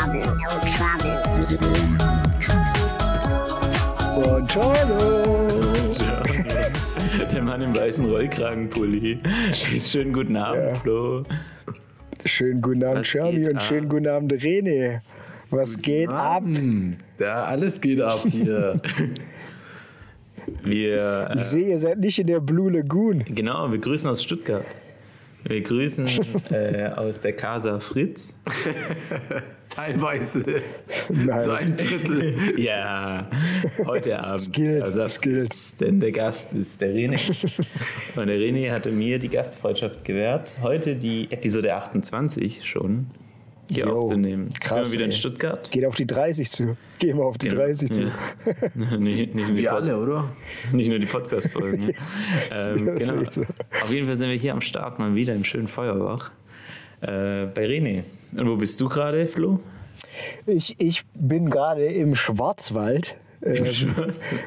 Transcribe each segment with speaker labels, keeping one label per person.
Speaker 1: trouble, no trouble.
Speaker 2: Montano.
Speaker 3: Der Mann im weißen Rollkragenpulli. Schönen guten Abend,
Speaker 2: Ja.
Speaker 3: Flo.
Speaker 2: Schönen guten Abend,
Speaker 3: geht
Speaker 2: und
Speaker 3: ab?
Speaker 2: schönen guten Abend, René. Was geht ab?
Speaker 4: Ja, alles geht ab hier.
Speaker 3: Wir,
Speaker 2: Ich
Speaker 3: äh,
Speaker 2: sehe, ihr seid nicht in der Blue Lagoon.
Speaker 3: genau, wir grüßen aus Stuttgart. Wir grüßen äh, aus der Casa Fritz.
Speaker 4: Teilweise
Speaker 2: Nein.
Speaker 4: so ein Drittel.
Speaker 3: Ja, heute Abend.
Speaker 2: Es gilt.
Speaker 3: Fritz, Denn der Gast ist der René. Und der René hatte mir die Gastfreundschaft gewährt, heute die Episode 28 schon hier
Speaker 2: Jo,
Speaker 3: aufzunehmen.
Speaker 2: krass,
Speaker 3: wir wieder in
Speaker 2: ey.
Speaker 3: Stuttgart.
Speaker 2: Geht auf die 30 zu. Geh mal auf die 30 zu.
Speaker 3: Ja.
Speaker 4: Wir alle, oder?
Speaker 3: nicht nur die Podcast-Folgen. ähm, genau.
Speaker 2: so.
Speaker 3: Auf jeden Fall sind wir hier am Start mal wieder im schönen Feuerbach. Äh, bei René. Und wo bist du gerade, Flo?
Speaker 2: Ich, ich bin gerade im Schwarzwald. Ähm,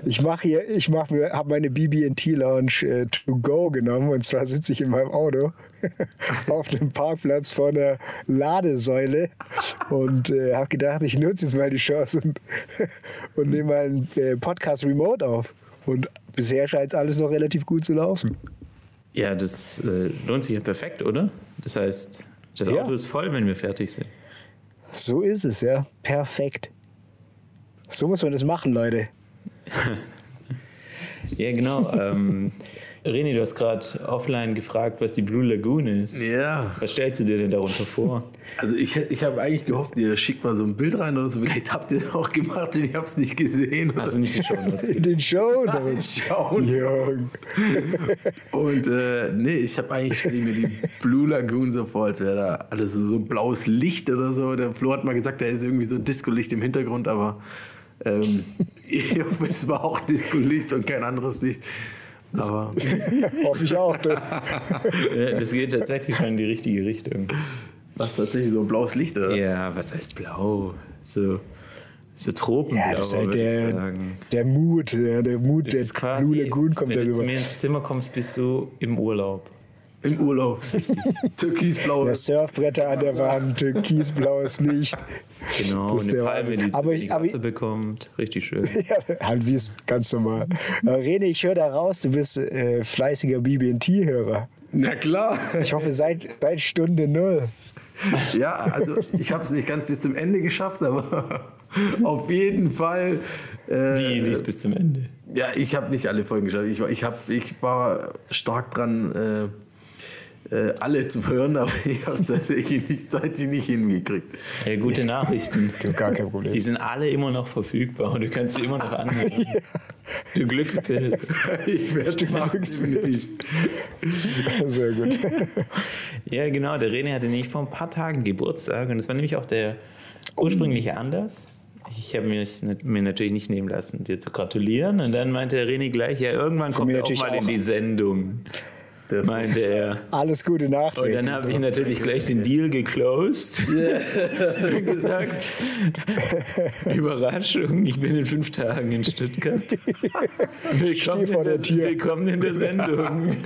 Speaker 2: ich mache hier, ich mache mir, habe meine BB&T Lounge äh, to go genommen und zwar sitze ich in meinem Auto auf einem Parkplatz vor einer Ladesäule und äh, habe gedacht, ich nutze jetzt mal die Chance und, und nehme mal einen äh, Podcast remote auf. Und bisher scheint es alles noch relativ gut zu laufen.
Speaker 3: Ja, das äh, lohnt sich ja perfekt, oder? Das heißt, das
Speaker 2: Ja.
Speaker 3: Auto ist voll, wenn wir fertig sind.
Speaker 2: So ist es, ja. Perfekt. So muss man das machen, Leute.
Speaker 3: Ja, genau. ähm, René, du hast gerade offline gefragt, was die Blue Lagoon ist.
Speaker 4: Ja.
Speaker 3: Was stellst du dir denn darunter vor?
Speaker 4: Also ich, ich habe eigentlich gehofft, ihr schickt mal so ein Bild rein oder so. Vielleicht habt ihr es auch gemacht und ich habe es nicht gesehen.
Speaker 3: Also nicht die Show Notes.
Speaker 2: In den Show Notes.
Speaker 4: Schauen.
Speaker 2: Jungs.
Speaker 4: Und äh, nee, ich habe eigentlich mir die Blue Lagoon so vor, als wäre da alles so ein blaues Licht oder so. Der Flo hat mal gesagt, da ist irgendwie so ein Disco-Licht im Hintergrund, aber ähm, ich hoffe, es war auch Disco-Licht und kein anderes Licht. Aber
Speaker 2: Hoffe ich auch.
Speaker 3: Ja, das geht tatsächlich schon in die richtige Richtung.
Speaker 4: was tatsächlich so ein blaues Licht, oder?
Speaker 3: Ja, was heißt blau? So, so Tropenblau,
Speaker 2: Ja, das ist halt
Speaker 3: würde ich
Speaker 2: der,
Speaker 3: sagen.
Speaker 2: der Mut. Ja, der Mut der Blue Lagoon kommt
Speaker 3: wenn du zu
Speaker 2: darüber.
Speaker 3: mir ins Zimmer kommst, bist du im Urlaub.
Speaker 4: Im Urlaub. Türkisblau.
Speaker 2: Der Surfbretter an der Wand, türkisblaues Licht.
Speaker 3: Genau,
Speaker 2: Das ist
Speaker 3: und eine
Speaker 2: der
Speaker 3: Palme, die
Speaker 2: Aber ich-
Speaker 3: wenig
Speaker 2: aber ich-
Speaker 3: Wasser bekommt. Richtig schön.
Speaker 2: Ja, halt wie es ganz normal. Äh, René, ich höre da raus, du bist äh, fleißiger BB&T-Hörer.
Speaker 4: Na klar.
Speaker 2: Ich hoffe, seit, seit Stunde Null.
Speaker 4: Ja, also ich habe es nicht ganz bis zum Ende geschafft, aber auf jeden Fall. Äh,
Speaker 3: Wie, dies bis zum Ende.
Speaker 4: Ja, ich habe nicht alle Folgen geschafft. Ich war, ich hab, ich war stark dran, äh, alle zu hören, aber ich habe es tatsächlich nicht, nicht hingekriegt.
Speaker 3: Ja, gute Nachrichten.
Speaker 2: Gar kein
Speaker 3: Die
Speaker 2: Problem.
Speaker 3: sind alle immer noch verfügbar und du kannst sie immer noch anhören. Du Glückspilz.
Speaker 4: Ich werde machen, definitiv.
Speaker 2: Sehr gut.
Speaker 3: Ja, genau. Der René hatte nämlich vor ein paar Tagen Geburtstag und das war nämlich auch der ursprüngliche Anlass. Ich habe mir natürlich nicht nehmen lassen, dir zu gratulieren. Und dann meinte der René gleich, ja, irgendwann kommt
Speaker 2: mir
Speaker 3: er auch
Speaker 2: natürlich
Speaker 3: mal in
Speaker 2: auch.
Speaker 3: die Sendung.
Speaker 4: Der-
Speaker 3: Meinte er.
Speaker 2: Alles Gute
Speaker 3: Und
Speaker 2: nachträglich.
Speaker 3: dann habe ich natürlich gleich den Deal geclosed. und gesagt, Überraschung, ich bin in fünf Tagen in Stuttgart. Willkommen,
Speaker 2: vor
Speaker 3: in
Speaker 2: der
Speaker 3: der,
Speaker 2: Tür.
Speaker 3: willkommen in der Sendung.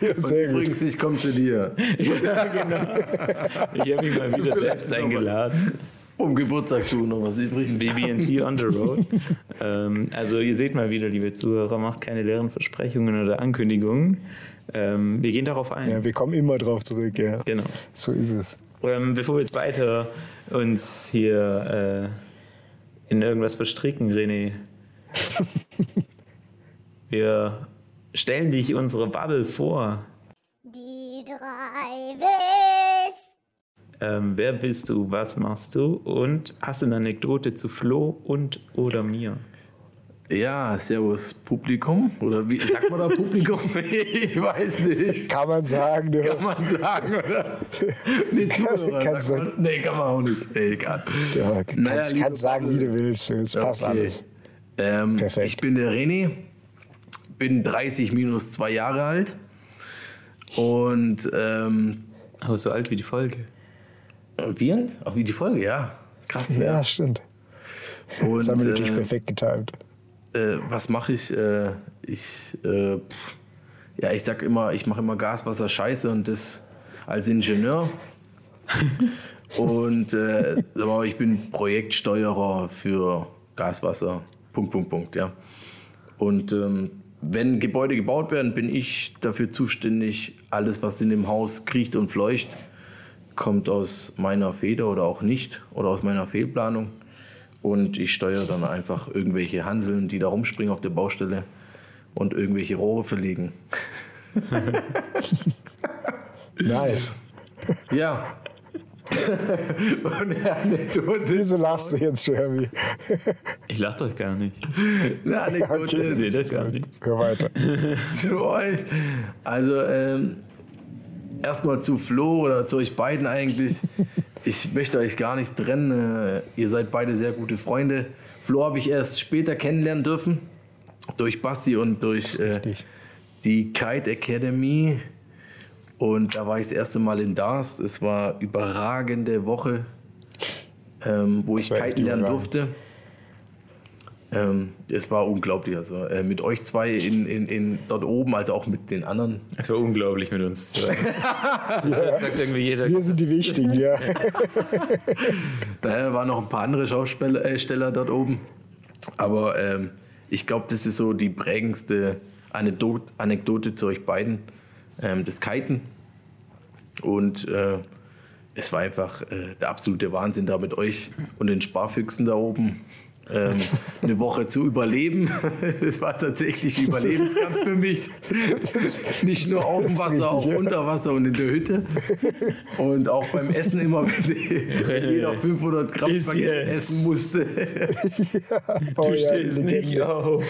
Speaker 2: Ja, sehr gut.
Speaker 4: Übrigens, ich komme zu dir.
Speaker 3: ja, genau. Ich habe mich mal wieder selbst eingeladen.
Speaker 4: Um Geburtstagsschuh noch was übrig.
Speaker 3: BB&T on the road. ähm, also ihr seht mal wieder, liebe Zuhörer, macht keine leeren Versprechungen oder Ankündigungen. Ähm, wir gehen darauf ein.
Speaker 2: Ja, wir kommen immer drauf zurück, ja.
Speaker 3: Genau.
Speaker 2: So ist es.
Speaker 3: Ähm, bevor wir jetzt weiter uns hier äh, in irgendwas verstricken, René, wir stellen dich unsere Bubble vor.
Speaker 1: Die drei Ws.
Speaker 3: Ähm, wer bist du? Was machst du? Und hast du eine Anekdote zu Flo und oder mir?
Speaker 4: Ja, Servus Publikum. Oder wie sagt man da Publikum? ich weiß nicht.
Speaker 2: Kann man sagen, du.
Speaker 4: Kann man sagen, oder? Nee, Zuhörer. Sagt
Speaker 2: du-
Speaker 4: man. Nee, kann man auch nicht. Nee, egal.
Speaker 2: Ja, kannst,
Speaker 4: Naja,
Speaker 2: kannst sagen, wie du willst. Es passt
Speaker 4: Okay.
Speaker 2: alles.
Speaker 4: Ähm,
Speaker 2: Perfekt.
Speaker 4: Ich bin der René, bin 30 minus zwei Jahre alt und ähm,
Speaker 3: Aber so alt wie die Folge.
Speaker 4: Wie alt? Auch wie die Folge, ja. Krass,
Speaker 2: Ja,
Speaker 4: ja.
Speaker 2: stimmt.
Speaker 4: Und,
Speaker 2: Das haben wir natürlich
Speaker 4: äh,
Speaker 2: perfekt getimt.
Speaker 4: äh, was mache ich? Äh, ich, äh, pff, ja, ich sag immer, ich mache immer Gas, Wasser, Scheiße und das als Ingenieur. Und äh, ich bin Projektsteuerer für Gaswasser. Punkt, Punkt, Punkt, ja. Und ähm, wenn Gebäude gebaut werden, bin ich dafür zuständig. Alles, was in dem Haus kriecht und fleucht, kommt aus meiner Feder oder auch nicht oder aus meiner Fehlplanung. Und ich steuere dann einfach irgendwelche Hanseln, die da rumspringen auf der Baustelle und irgendwelche Rohre verlegen.
Speaker 2: Nice.
Speaker 4: Ja. und eine Anekdote,
Speaker 2: Wieso lachst du jetzt, Jeremy?
Speaker 3: Ich lach doch gar nicht.
Speaker 4: eine Anekdote
Speaker 2: Okay.
Speaker 3: Ich sehe das gar nichts.
Speaker 2: Hör weiter.
Speaker 4: zu euch. Also ähm, erstmal zu Flo oder zu euch beiden eigentlich. Ich möchte euch gar nicht trennen. Äh, ihr seid beide sehr gute Freunde. Flo habe ich erst später kennenlernen dürfen. Durch Basti und durch äh, die Kite Academy. Und da war ich das erste Mal in Dars. Es war überragende Woche, ähm, wo ich
Speaker 2: war echt
Speaker 4: kiten lernen durfte. Ähm, es war unglaublich. Also äh, mit euch zwei in, in, in dort oben, also auch mit den anderen.
Speaker 3: Es war unglaublich mit uns zwei. Das sagt irgendwie jeder.
Speaker 2: Wir sind die Wichtigen, ja.
Speaker 4: Da waren noch ein paar andere Schauspieler äh, dort oben. Aber ähm, ich glaube, das ist so die prägendste Anekdote, Anekdote zu euch beiden. Ähm, das Kiten. Und äh, es war einfach äh, der absolute Wahnsinn, da mit euch und den Sparfüchsen da oben ähm, eine Woche zu überleben. Es war tatsächlich ein Überlebenskampf für mich. Nicht nur auf dem Wasser,
Speaker 2: richtig,
Speaker 4: auch
Speaker 2: ja.
Speaker 4: unter Wasser und in der Hütte. Und auch beim Essen immer, wenn jeder 500 Gramm Spaghetti essen musste.
Speaker 2: Oh,
Speaker 3: Du
Speaker 2: ja,
Speaker 3: stehst nicht
Speaker 2: Legende.
Speaker 3: auf,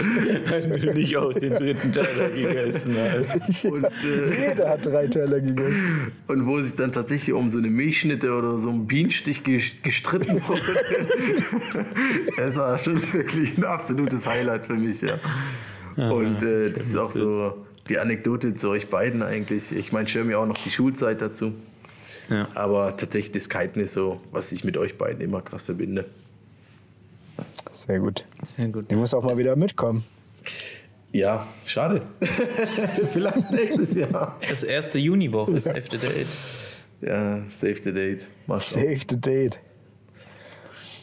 Speaker 3: wenn du nicht auch den dritten Teller gegessen hast.
Speaker 4: Und, äh,
Speaker 2: Jeder hat drei Teller gegessen.
Speaker 4: und wo sich dann tatsächlich um so eine Milchschnitte oder so einen Bienenstich ges- gestritten wurde. Es war schon wirklich ein absolutes Highlight für mich, ja. Und äh, das ist auch so die Anekdote zu euch beiden eigentlich. Ich meine, Schirmi auch noch die Schulzeit dazu.
Speaker 3: Ja.
Speaker 4: Aber tatsächlich das Kiten ist so, was ich mit euch beiden immer krass verbinde.
Speaker 2: Sehr gut.
Speaker 3: Sehr gut.
Speaker 2: Ich muss auch mal wieder mitkommen.
Speaker 4: Ja, schade. Vielleicht nächstes Jahr.
Speaker 3: Das erste Juniwoche ist After Date.
Speaker 4: Ja, save the date.
Speaker 2: Save the date.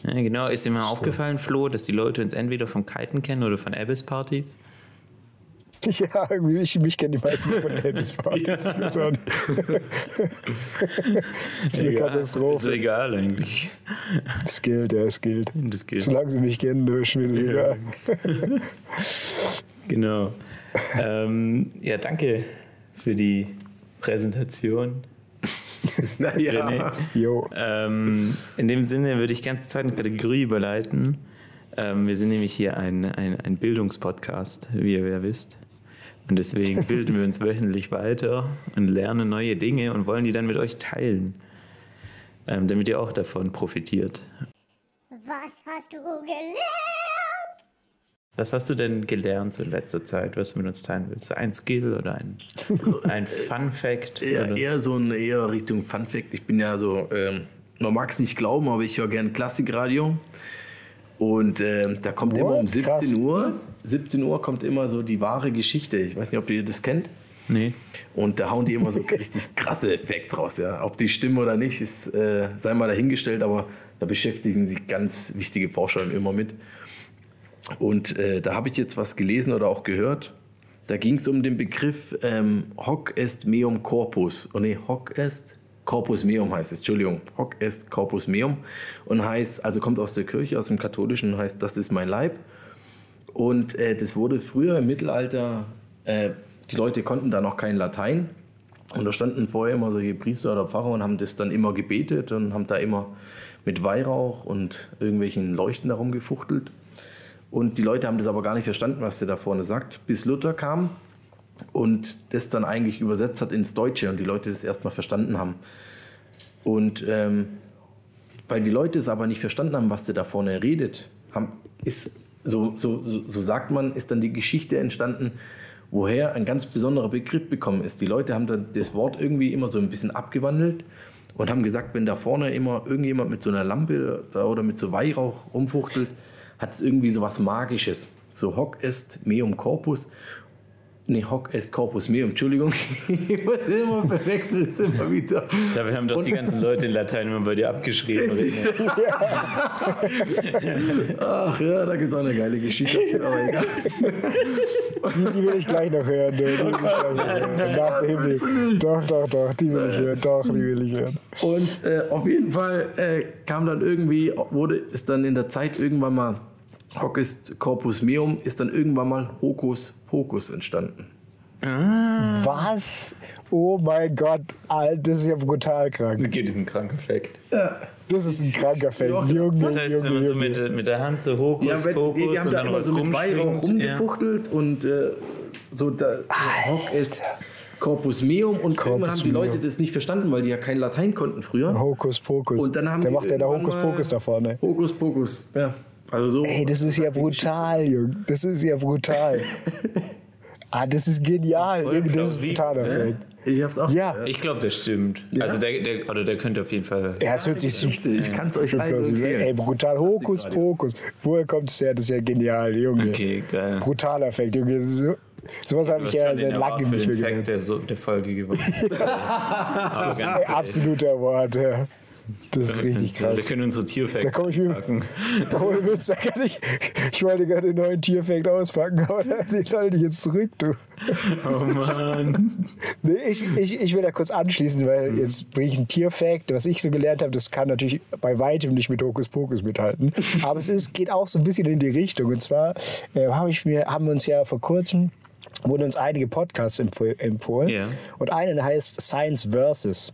Speaker 3: Ja, genau. Ist dir mal aufgefallen, Flo, dass die Leute uns entweder vom Kiten kennen oder von Abyss-Partys?
Speaker 2: Ja, irgendwie, ich, mich kennen die meisten von Elvis Partys.
Speaker 3: Ja.
Speaker 2: Das ist eine
Speaker 3: Ist
Speaker 2: Katastrophe.
Speaker 3: egal eigentlich.
Speaker 2: Es gilt, ja, es gilt.
Speaker 3: Das geht.
Speaker 2: Solange sie mich kennen, ist mir das egal.
Speaker 3: Genau. ähm, ja, danke für die Präsentation.
Speaker 4: Naja.
Speaker 3: René.
Speaker 2: Jo.
Speaker 3: Ähm, in dem Sinne würde ich ganz zur zweiten Kategorie überleiten. Ähm, wir sind nämlich hier ein, ein, ein Bildungspodcast, wie ihr ja wisst. Und deswegen bilden wir uns wöchentlich weiter und lernen neue Dinge und wollen die dann mit euch teilen, ähm, damit ihr auch davon profitiert.
Speaker 1: Was hast du gelernt?
Speaker 3: Was hast du denn gelernt so in letzter Zeit, was du mit uns teilen willst? Ein Skill oder ein, ein Fun Fact?
Speaker 4: Eher, eher so ein eher Richtung Fun Fact. Ich bin ja so, ähm, man mag es nicht glauben, aber ich höre gerne Klassikradio. Und ähm, da kommt immer um
Speaker 2: What? Krass.
Speaker 4: 17 Uhr, 17 Uhr kommt immer so die wahre Geschichte. Ich weiß nicht, ob ihr das kennt.
Speaker 3: Nee.
Speaker 4: Und da hauen die immer so richtig krasse Facts raus. Ja. Ob die stimmen oder nicht, ist, äh, sei mal dahingestellt, aber da beschäftigen sich ganz wichtige Forscher immer mit. Und äh, da habe ich jetzt was gelesen oder auch gehört. Da ging es um den Begriff ähm, Hoc est meum corpus. Oh nee, Hoc est corpus meum heißt es, Entschuldigung. Hoc est corpus meum. Und heißt, also kommt aus der Kirche, aus dem Katholischen, heißt, das ist mein Leib. Und äh, das wurde früher im Mittelalter, äh, die Leute konnten da noch kein Latein. Und da standen vorher immer solche Priester oder Pfarrer und haben das dann immer gebetet und haben da immer mit Weihrauch und irgendwelchen Leuchten darum gefuchtelt. Und die Leute haben das aber gar nicht verstanden, was der da vorne sagt, bis Luther kam und das dann eigentlich übersetzt hat ins Deutsche und die Leute das erstmal verstanden haben. Und ähm, weil die Leute es aber nicht verstanden haben, was der da vorne redet, haben, ist, so, so, so, sagt man, ist dann die Geschichte entstanden, woher ein ganz besonderer Begriff bekommen ist. Die Leute haben dann das Wort irgendwie immer so ein bisschen abgewandelt und haben gesagt, wenn da vorne immer irgendjemand mit so einer Lampe oder mit so Weihrauch rumfuchtelt, hat es irgendwie so was Magisches. So hoc est meum corpus. Nee, Hoc est Corpus Meum, Entschuldigung. Ich muss immer verwechseln, ist immer wieder.
Speaker 3: Dabei haben doch die ganzen Leute in Latein immer bei dir abgeschrieben.
Speaker 4: Ach ja, da gibt es auch eine geile Geschichte dazu, aber egal.
Speaker 2: Die, will ich gleich noch hören. Die will ich gleich noch hören. Nach dem Ding. Doch, doch, doch, die will ich hören. Doch, die will ich hören.
Speaker 4: Und äh, auf jeden Fall äh, kam dann irgendwie, wurde, ist dann in der Zeit irgendwann mal, Hoc est Corpus Meum, ist dann irgendwann mal Hokus Pokus entstanden.
Speaker 2: Was? Oh mein Gott, Alter, das ist ja brutal krank.
Speaker 3: Okay, diesen kranken Fakt.
Speaker 2: Das ist ein kranker Feld.
Speaker 4: Doch,
Speaker 2: Junge,
Speaker 3: Das heißt, wenn
Speaker 2: Junge,
Speaker 3: man so mit, mit der Hand so Hokus
Speaker 4: Ja, wenn,
Speaker 3: Pokus
Speaker 4: nee, die haben
Speaker 3: und
Speaker 4: da
Speaker 3: dann was
Speaker 4: so mit Weihrauch
Speaker 3: rumschwingt. Ja.
Speaker 4: rumgefuchtelt und äh, so da, Hoc est Corpus Meum und irgendwann haben die
Speaker 2: Meum.
Speaker 4: Leute das nicht verstanden, weil die ja kein Latein konnten früher.
Speaker 2: Hokus Pokus.
Speaker 4: Und dann haben
Speaker 2: Der
Speaker 4: die
Speaker 2: macht ja da Hokus Pokus da vorne.
Speaker 4: Hokus Pokus, ja. Also so.
Speaker 2: Ey, das ist ja brutal, Junge. Das ist ja brutal. ah, das ist genial.
Speaker 3: Voll
Speaker 2: Junge, das ist ein totaler Fakt.
Speaker 4: Ich hab's auch.
Speaker 2: Ja.
Speaker 3: Ich glaube, das stimmt. Also der, der, oder der könnte auf jeden Fall.
Speaker 2: Ja, es hört sich super
Speaker 4: Richtig, ich kann es euch
Speaker 2: plausibel.
Speaker 4: empfehlen.
Speaker 2: Ey, brutal. Hokus Pokus. Woher kommt es her? Das ist ja genial, Junge.
Speaker 3: Okay, geil.
Speaker 2: Brutaler Fakt, Junge. So, sowas habe ich ja seit langem nicht
Speaker 3: den
Speaker 2: mehr gelernt.
Speaker 3: der, so, der Folge gewonnen.
Speaker 2: Absoluter Wort, ja. Das ist richtig krass.
Speaker 3: Wir können unsere Tierfacts
Speaker 2: Da ich
Speaker 3: packen.
Speaker 2: Ohne Witz, da kann ich, ich wollte gerade einen neuen Tierfact auspacken, aber den halte ich jetzt zurück, du.
Speaker 3: Oh Mann.
Speaker 2: Nee, ich, ich, ich will da kurz anschließen, weil jetzt bringe ich einen Tierfact. Was ich so gelernt habe, das kann natürlich bei weitem nicht mit Hokuspokus mithalten. Aber es ist, geht auch so ein bisschen in die Richtung. Und zwar äh, habe ich mir, haben wir uns ja vor kurzem wurden uns einige Podcasts empf empfohlen.
Speaker 3: Ja.
Speaker 2: Und einer der heißt Science Versus.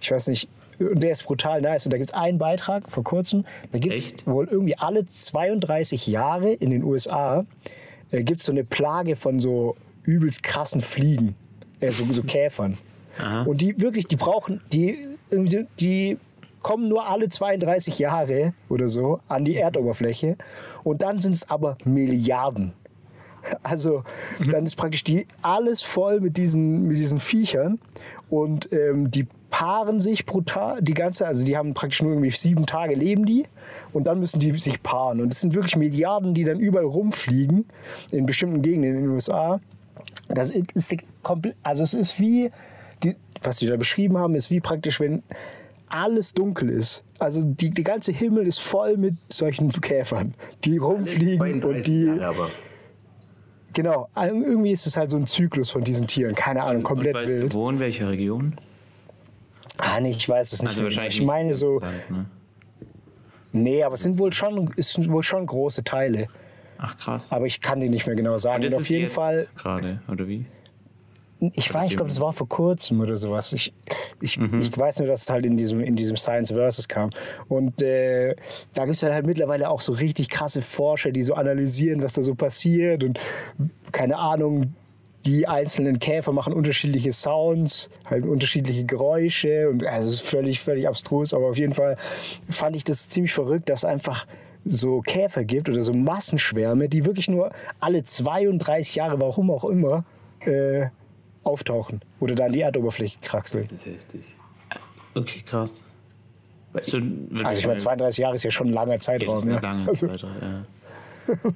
Speaker 2: Ich weiß nicht, der ist brutal nice. Und da gibt es einen Beitrag vor kurzem, da gibt es wohl irgendwie alle 32 Jahre in den USA äh, gibt es so eine Plage von so übelst krassen Fliegen, äh, so, so Käfern. Und die wirklich, die brauchen, die, irgendwie, die kommen nur alle 32 Jahre oder so an die Erdoberfläche. Und dann sind es aber Milliarden. Also dann ist praktisch die alles voll mit diesen, mit diesen Viechern und ähm, die paaren sich brutal, die ganze, also die haben praktisch nur irgendwie sieben Tage leben die und dann müssen die sich paaren und es sind wirklich Milliarden, die dann überall rumfliegen in bestimmten Gegenden in den USA. Das ist, komplett, also es ist wie, die, was die da beschrieben haben, ist wie praktisch, wenn alles dunkel ist. Also die, der ganze Himmel ist voll mit solchen Käfern, die rumfliegen und die,
Speaker 4: Jahre.
Speaker 2: Genau, irgendwie ist es halt so ein Zyklus von diesen Tieren. Keine Ahnung, komplett
Speaker 3: weißt
Speaker 2: wild.
Speaker 3: du wo, in welcher Region?
Speaker 2: Ah, nee, ich weiß es nicht.
Speaker 3: Also wahrscheinlich
Speaker 2: ich meine so,
Speaker 3: Land, ne?
Speaker 2: nee, aber es sind wohl schon, es sind wohl schon große Teile.
Speaker 3: Ach krass.
Speaker 2: Aber ich kann die nicht mehr genau sagen.
Speaker 3: Und
Speaker 2: Und, auf
Speaker 3: ist
Speaker 2: jeden
Speaker 3: jetzt
Speaker 2: Fall,
Speaker 3: Gerade, oder wie?
Speaker 2: ich weiß, ich glaube, das war vor kurzem oder sowas. Ich, ich, ich weiß nur, dass es halt in diesem, in diesem Science Versus kam. Und äh, da gibt es halt mittlerweile auch so richtig krasse Forscher, die so analysieren, was da so passiert. Und keine Ahnung, die einzelnen Käfer machen unterschiedliche Sounds, halt unterschiedliche Geräusche. Und also es ist völlig, völlig abstrus. Aber auf jeden Fall fand ich das ziemlich verrückt, dass einfach so Käfer gibt oder so Massenschwärme, die wirklich nur alle 32 Jahre, warum auch immer, äh, auftauchen oder da an die Erdoberfläche kraxeln.
Speaker 4: Das ist heftig.
Speaker 3: Okay, krass. So,
Speaker 2: Also ich meine, 32 Jahre ist ja schon ein langer
Speaker 3: Das
Speaker 2: Zeitraum.
Speaker 3: ist eine
Speaker 2: Ja.
Speaker 3: lange
Speaker 2: Also,
Speaker 3: Zeit,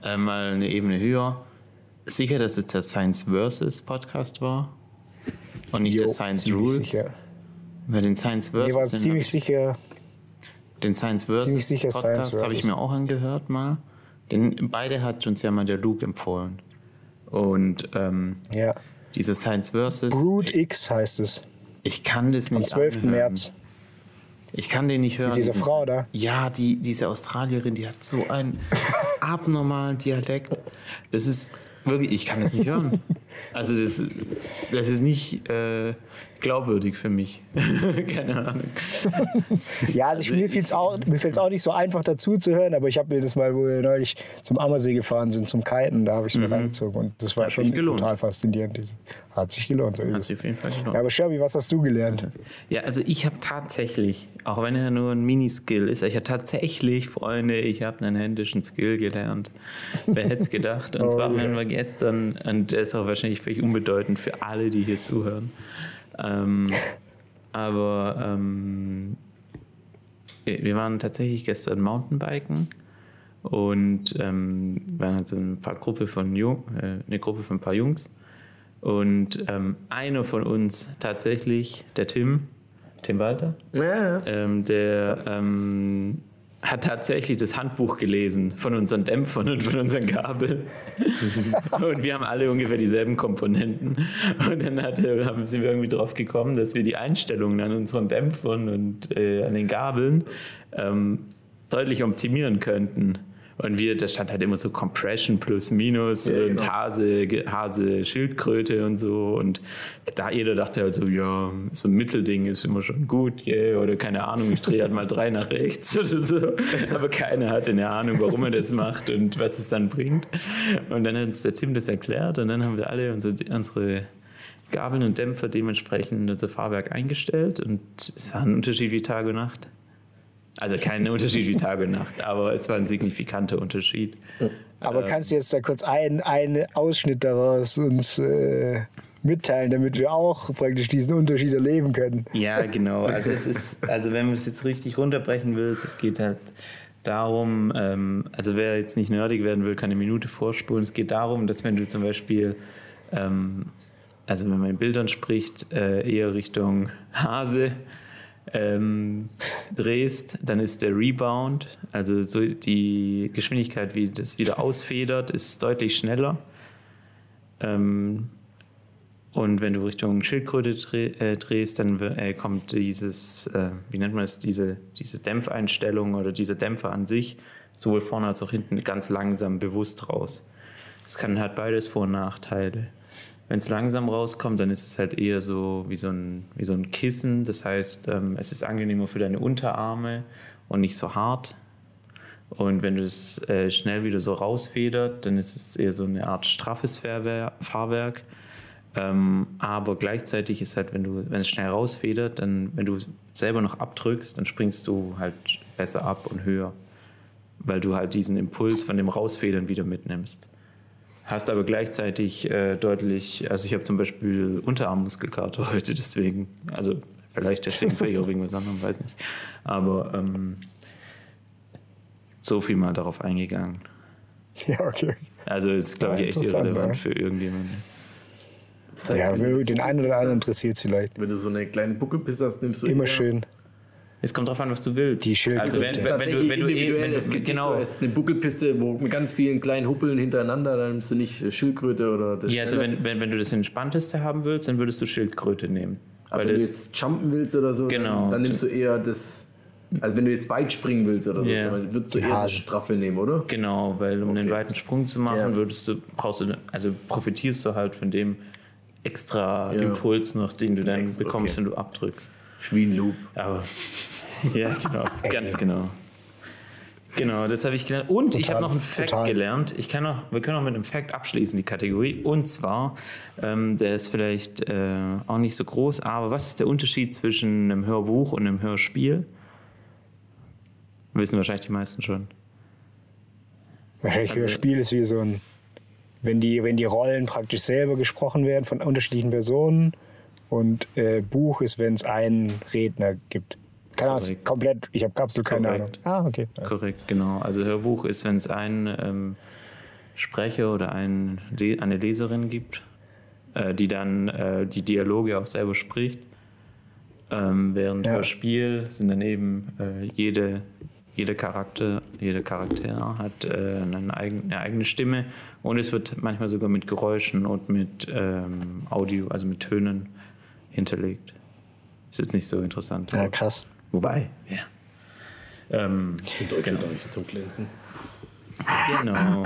Speaker 3: ja. äh, mal eine Ebene höher. Sicher, dass es der Science Versus Podcast war und nicht
Speaker 2: jo,
Speaker 3: der Science Rules.
Speaker 2: Sicher.
Speaker 3: Weil den Science
Speaker 2: war
Speaker 3: Versus, den,
Speaker 2: ziemlich sicher,
Speaker 3: den Science Versus
Speaker 2: sicher
Speaker 3: Podcast habe ich mir auch angehört mal. Den, beide hat uns ja mal der Luke empfohlen. Und ähm,
Speaker 2: ja.
Speaker 3: diese Science Versus,
Speaker 2: Brood X heißt es.
Speaker 3: ich kann das
Speaker 2: Am
Speaker 3: nicht
Speaker 2: 12.
Speaker 3: anhören.
Speaker 2: März.
Speaker 3: Ich kann den nicht hören.
Speaker 2: diese
Speaker 3: diesen-
Speaker 2: Frau da?
Speaker 3: Ja, die, diese Australierin, die hat so einen abnormalen Dialekt. Das ist wirklich, ich kann das nicht hören. Also das, das ist nicht äh, glaubwürdig für mich. Keine Ahnung.
Speaker 2: Ja, also ich, mir fiel es auch, mir auch nicht so einfach dazu zu hören, aber ich habe mir das mal, wo wir neulich zum Ammersee gefahren sind, zum Kiten, da habe ich es mir reingezogen und das war
Speaker 3: Mhm. Hat
Speaker 2: schon total faszinierend. Hat sich gelohnt, so
Speaker 3: Hat sich auf jeden Fall gelohnt.
Speaker 2: Ja, aber Sherby, was hast du gelernt?
Speaker 3: Ja, also ich habe tatsächlich, auch wenn er nur ein Miniskill ist, ich habe tatsächlich, Freunde, ich habe einen händischen Skill gelernt. Wer hätte es gedacht? Und
Speaker 2: Oh,
Speaker 3: zwar
Speaker 2: ja.
Speaker 3: haben wir gestern, und der ist auch wahrscheinlich völlig unbedeutend für alle, die hier zuhören. Ähm, aber ähm, wir waren tatsächlich gestern Mountainbiken und ähm, waren halt so ein paar Gruppe von Jung, äh, eine Gruppe von ein paar Jungs. Und ähm, einer von uns tatsächlich, der Tim, Tim Walter,
Speaker 4: Ja, ja.
Speaker 3: ähm, der ähm, hat tatsächlich das Handbuch gelesen von unseren Dämpfern und von unseren Gabeln. und wir haben alle ungefähr dieselben Komponenten. Und dann hat, haben, sind wir irgendwie drauf gekommen, dass wir die Einstellungen an unseren Dämpfern und äh, an den Gabeln ähm, deutlich optimieren könnten. Und wir, da stand halt immer so Compression plus minus
Speaker 4: Ja,
Speaker 3: und
Speaker 4: genau.
Speaker 3: Hase, Hase, Schildkröte und so. Und da jeder dachte halt so, ja, so ein Mittelding ist immer schon gut, yeah. oder keine Ahnung, ich drehe halt mal drei nach rechts oder so. Aber keiner hatte eine Ahnung, warum er das macht und was es dann bringt. Und dann hat uns der Tim das erklärt und dann haben wir alle unsere, unsere Gabeln und Dämpfer dementsprechend in unser Fahrwerk eingestellt und es war ein Unterschied wie Tag und Nacht. Also kein Unterschied wie Tag und Nacht, aber es war ein signifikanter Unterschied.
Speaker 2: Aber kannst du jetzt da kurz einen, Ausschnitt daraus uns äh, mitteilen, damit wir auch praktisch diesen Unterschied erleben können?
Speaker 3: Ja, genau. Also es ist, also wenn man es jetzt richtig runterbrechen will, es geht halt darum, ähm, also wer jetzt nicht nerdig werden will, kann eine Minute vorspulen. Es geht darum, dass wenn du zum Beispiel, ähm, also wenn man in Bildern spricht, äh, eher Richtung Hase ähm, drehst, dann ist der Rebound, also so die Geschwindigkeit, wie das wieder ausfedert, ist deutlich schneller. Ähm, und wenn du Richtung Schildkröte äh, drehst, dann äh, kommt dieses, äh, wie nennt man es, diese, diese Dämpfeinstellung oder dieser Dämpfer an sich, sowohl vorne als auch hinten, ganz langsam bewusst raus. Das kann halt beides Vor- und Nachteile. Wenn es langsam rauskommt, dann ist es halt eher so wie so ein, wie so ein Kissen. Das heißt, ähm, es ist angenehmer für deine Unterarme und nicht so hart. Und wenn du es äh, schnell wieder so rausfedert, dann ist es eher so eine Art straffes Fahrwer- Fahrwerk. Ähm, aber gleichzeitig ist halt, wenn du, wenn es schnell rausfedert, dann, wenn du selber noch abdrückst, dann springst du halt besser ab und höher. Weil du halt diesen Impuls von dem Rausfedern wieder mitnimmst. Hast aber gleichzeitig äh, deutlich, also ich habe zum Beispiel Unterarmmuskelkater heute, deswegen, also vielleicht deswegen, vielleicht auch wegen was anderem, weiß nicht. Aber ähm, so viel mal darauf eingegangen.
Speaker 2: Ja, okay.
Speaker 3: Also ist, glaube ich, echt irrelevant
Speaker 2: ja.
Speaker 3: für irgendjemanden.
Speaker 4: Das heißt,
Speaker 2: Ja, den einen oder anderen interessiert es vielleicht.
Speaker 4: wenn du so eine kleine Buckelpisse hast, nimmst du
Speaker 2: Immer
Speaker 4: eher-
Speaker 2: schön.
Speaker 3: Es kommt drauf an, was du willst.
Speaker 2: Die Schildkröte.
Speaker 3: Also wenn, wenn, wenn, du, wenn du, eh,
Speaker 4: individuell,
Speaker 3: wenn
Speaker 4: gibt
Speaker 3: genau,
Speaker 4: so, es ist eine Buckelpiste, wo mit ganz vielen kleinen Huppeln hintereinander, dann nimmst du nicht Schildkröte oder das
Speaker 3: ja, also wenn, wenn, wenn du das Entspannteste haben willst, dann würdest du Schildkröte nehmen.
Speaker 4: Aber
Speaker 3: Weil
Speaker 4: wenn du
Speaker 3: das,
Speaker 4: jetzt jumpen willst oder so,
Speaker 3: Genau.
Speaker 4: dann, dann nimmst du eher das, also wenn du jetzt weit springen willst oder so,
Speaker 3: Ja.
Speaker 4: dann würdest du eher das
Speaker 2: Hase.
Speaker 4: Straffe nehmen, oder?
Speaker 3: genau, weil um einen
Speaker 4: Okay.
Speaker 3: weiten Sprung zu machen, würdest du, brauchst du, also profitierst du halt von dem extra
Speaker 4: Ja.
Speaker 3: Impuls noch, den du dann
Speaker 4: Extra,
Speaker 3: bekommst,
Speaker 4: okay.
Speaker 3: wenn du abdrückst.
Speaker 4: Schwienloop.
Speaker 3: Aber ja, genau, ganz genau. Genau, das habe ich gelernt. Und ich habe noch einen Fact
Speaker 2: total.
Speaker 3: gelernt. Ich kann noch, wir können auch mit einem Fact abschließen, die Kategorie. Und zwar, ähm, der ist vielleicht äh, auch nicht so groß, aber was ist der Unterschied zwischen einem Hörbuch und einem Hörspiel? Wissen wahrscheinlich die meisten schon.
Speaker 2: Wahrscheinlich
Speaker 3: Also-
Speaker 2: Hörspiel ist wie so ein, wenn die, wenn die Rollen praktisch selber gesprochen werden von unterschiedlichen Personen und äh, Buch ist, wenn es einen Redner gibt. Keine Ahnung, komplett, ich habe absolut keine
Speaker 3: Korrekt.
Speaker 2: Ahnung. Ah, okay.
Speaker 3: Korrekt, genau. Also Hörbuch ist, wenn es einen ähm, Sprecher oder einen, eine Leserin gibt, äh, die dann äh, die Dialoge auch selber spricht. Ähm, während
Speaker 2: Ja.
Speaker 3: Hörspiel sind dann eben äh, jede, jede Charakter, jeder Charakter hat äh, eine, eigene, eine eigene Stimme und es wird manchmal sogar mit Geräuschen und mit ähm, Audio, also mit Tönen hinterlegt. Ist jetzt nicht so interessant.
Speaker 2: Ja, krass.
Speaker 3: Wobei, ja. Ähm, genau.
Speaker 4: nicht zum Glänzen.
Speaker 3: genau.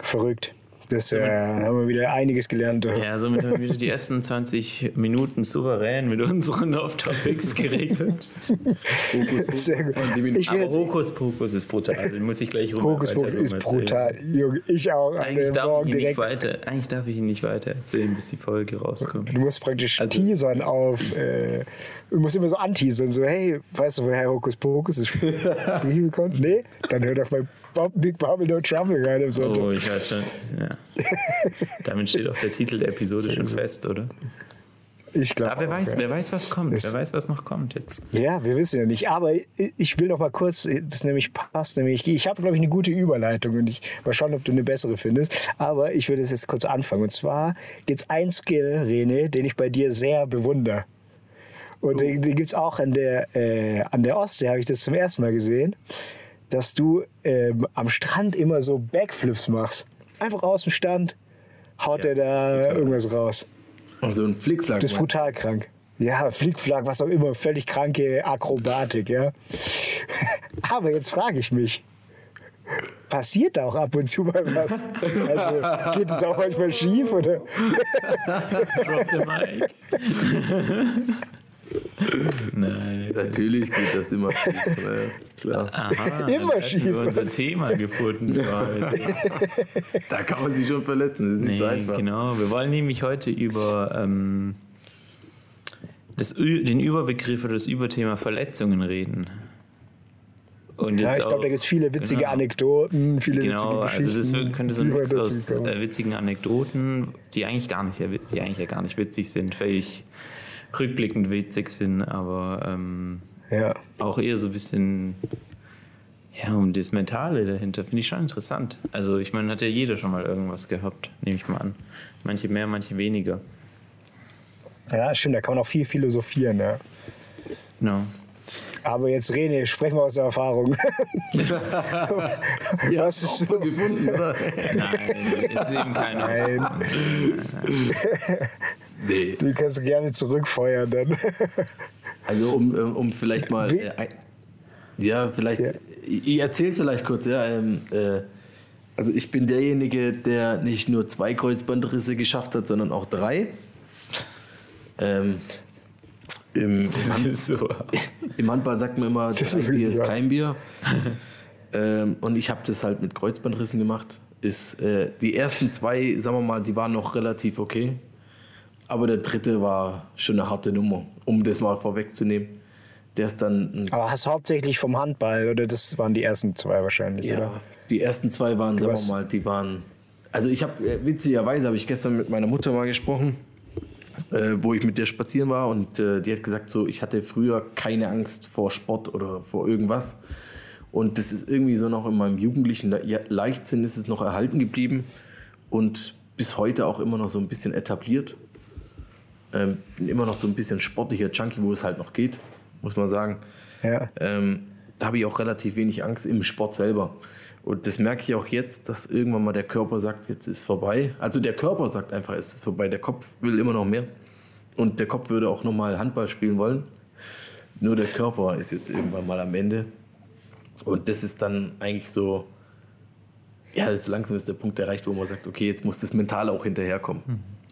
Speaker 2: Verrückt. Das äh, haben wir wieder einiges gelernt.
Speaker 3: Ja, somit haben wir wieder die ersten 20 Minuten souverän mit unseren Off-Topics geregelt.
Speaker 2: Sehr gut. Ich will
Speaker 3: Aber
Speaker 2: jetzt,
Speaker 3: Hokus Pokus ist brutal. Den muss ich gleich rum.
Speaker 2: Hokus Pokus ist brutal. Junge, ich auch.
Speaker 3: Eigentlich darf, ich ihn nicht weiter, eigentlich darf ich ihn nicht weiter erzählen, bis die Folge rauskommt.
Speaker 2: Du musst praktisch
Speaker 3: Also-
Speaker 2: teasern auf. Äh, du musst immer so anteasern, so, hey, weißt du, woher Hokus Pokus ist? Kommt? Nee? Dann hör doch bei Bob, Big Bubble No Trouble rein am Sonntag.
Speaker 3: Oh, ich weiß schon. Ja. Damit steht auch der Titel der Episode schon fest, oder?
Speaker 2: Ich glaube.
Speaker 3: Aber wer weiß,
Speaker 2: ja.
Speaker 3: wer weiß, was kommt.
Speaker 2: Ist-
Speaker 3: wer weiß, was noch kommt jetzt.
Speaker 2: Ja, wir wissen ja nicht. Aber ich will noch mal kurz, das nämlich passt nämlich. Ich habe, glaube ich, eine gute Überleitung und ich mal schauen, ob du eine bessere findest. Aber ich würde es jetzt kurz anfangen. Und zwar gibt es einen Skill, Rene, den ich bei dir sehr bewundere. Und den, den gibt es auch an der, äh, an der Ostsee, habe ich das zum ersten Mal gesehen, dass du ähm, am Strand immer so Backflips machst. Einfach aus dem Stand haut
Speaker 3: Ja,
Speaker 2: er da irgendwas raus.
Speaker 4: Und so ein Flickflack.
Speaker 2: Das ist brutal krank. Ja, Flickflack, was auch immer, völlig kranke Akrobatik, ja. Aber jetzt frage ich mich, passiert da auch ab und zu mal was? Also geht es auch manchmal schief oder?
Speaker 3: Drop the mic. Nein.
Speaker 4: Natürlich geht das immer. schief, klar.
Speaker 3: Aha,
Speaker 2: Immer schief.
Speaker 3: wir unser Thema gefunden.
Speaker 4: Da kann man sich schon verletzen. Das ist nicht so
Speaker 3: Nee,
Speaker 4: einfach.
Speaker 3: genau. Wir wollen nämlich heute über ähm, das, den Überbegriff oder das Überthema Verletzungen reden. Und
Speaker 2: Ja, ich glaube, da gibt es viele witzige
Speaker 3: genau.
Speaker 2: Anekdoten, viele
Speaker 3: Genau,
Speaker 2: witzige
Speaker 3: also
Speaker 2: Geschichten.
Speaker 3: das wird- könnte so ein Mix aus äh, witzigen Anekdoten, die eigentlich gar nicht, die eigentlich ja gar nicht witzig sind, völlig rückblickend witzig sind, aber ähm,
Speaker 2: ja.
Speaker 3: auch eher so ein bisschen ja, um das Mentale dahinter. Finde ich schon interessant. Also ich meine, hat ja jeder schon mal irgendwas gehabt, nehme ich mal an. Manche mehr, manche weniger.
Speaker 2: ja, stimmt, da kann man auch viel philosophieren. Ja.
Speaker 3: Genau.
Speaker 2: Aber jetzt, Rene, sprechen wir aus der Erfahrung.
Speaker 4: Ja,
Speaker 2: Was ist
Speaker 4: Opfer gefunden, oder?
Speaker 3: Nein, ist eben keiner.
Speaker 2: Nein,
Speaker 4: Nee.
Speaker 2: du kannst gerne zurückfeuern dann.
Speaker 4: Also um, ähm, um vielleicht mal.
Speaker 2: Wie-
Speaker 4: Äh, ja, vielleicht.
Speaker 2: Ja.
Speaker 4: Ich, erzähle es vielleicht kurz, ja. Ähm, äh, also ich bin derjenige, der nicht nur zwei Kreuzbandrisse geschafft hat, sondern auch drei. Ähm, im,
Speaker 3: ist so.
Speaker 4: Im Handball sagt man immer,
Speaker 2: Das ist
Speaker 4: Bier ist kein Bier. ähm, und ich habe das halt mit Kreuzbandrissen gemacht. Ist, äh, die ersten zwei, sagen wir mal, die waren noch relativ okay. Aber der dritte war schon eine harte Nummer, um das mal vorwegzunehmen. Der ist dann.
Speaker 2: Aber hast du hauptsächlich vom Handball oder das waren die ersten zwei wahrscheinlich, oder?
Speaker 4: Ja, die ersten zwei waren, sagen
Speaker 2: hast-
Speaker 4: wir mal, die waren. Also ich habe äh, witzigerweise habe ich gestern mit meiner Mutter mal gesprochen, äh, wo ich mit der spazieren war und äh, die hat gesagt, so ich hatte früher keine Angst vor Sport oder vor irgendwas und das ist irgendwie so noch in meinem jugendlichen Le Leichtsinn ist es noch erhalten geblieben und bis heute auch immer noch so ein bisschen etabliert. Ähm, bin immer noch so ein bisschen sportlicher Junkie, wo es halt noch geht, muss man sagen
Speaker 2: Ja.
Speaker 4: ähm, da habe ich auch relativ wenig Angst im Sport selber. Und das merke ich auch jetzt, dass irgendwann mal der Körper sagt, jetzt ist vorbei. Also der Körper sagt einfach, es ist vorbei. Der Kopf will immer noch mehr. Und der Kopf würde auch nochmal Handball spielen wollen. Nur der Körper ist jetzt irgendwann mal am Ende. Und das ist dann eigentlich so, ja, das langsam ist der Punkt erreicht, wo man sagt, okay, jetzt muss das Mental auch hinterherkommen.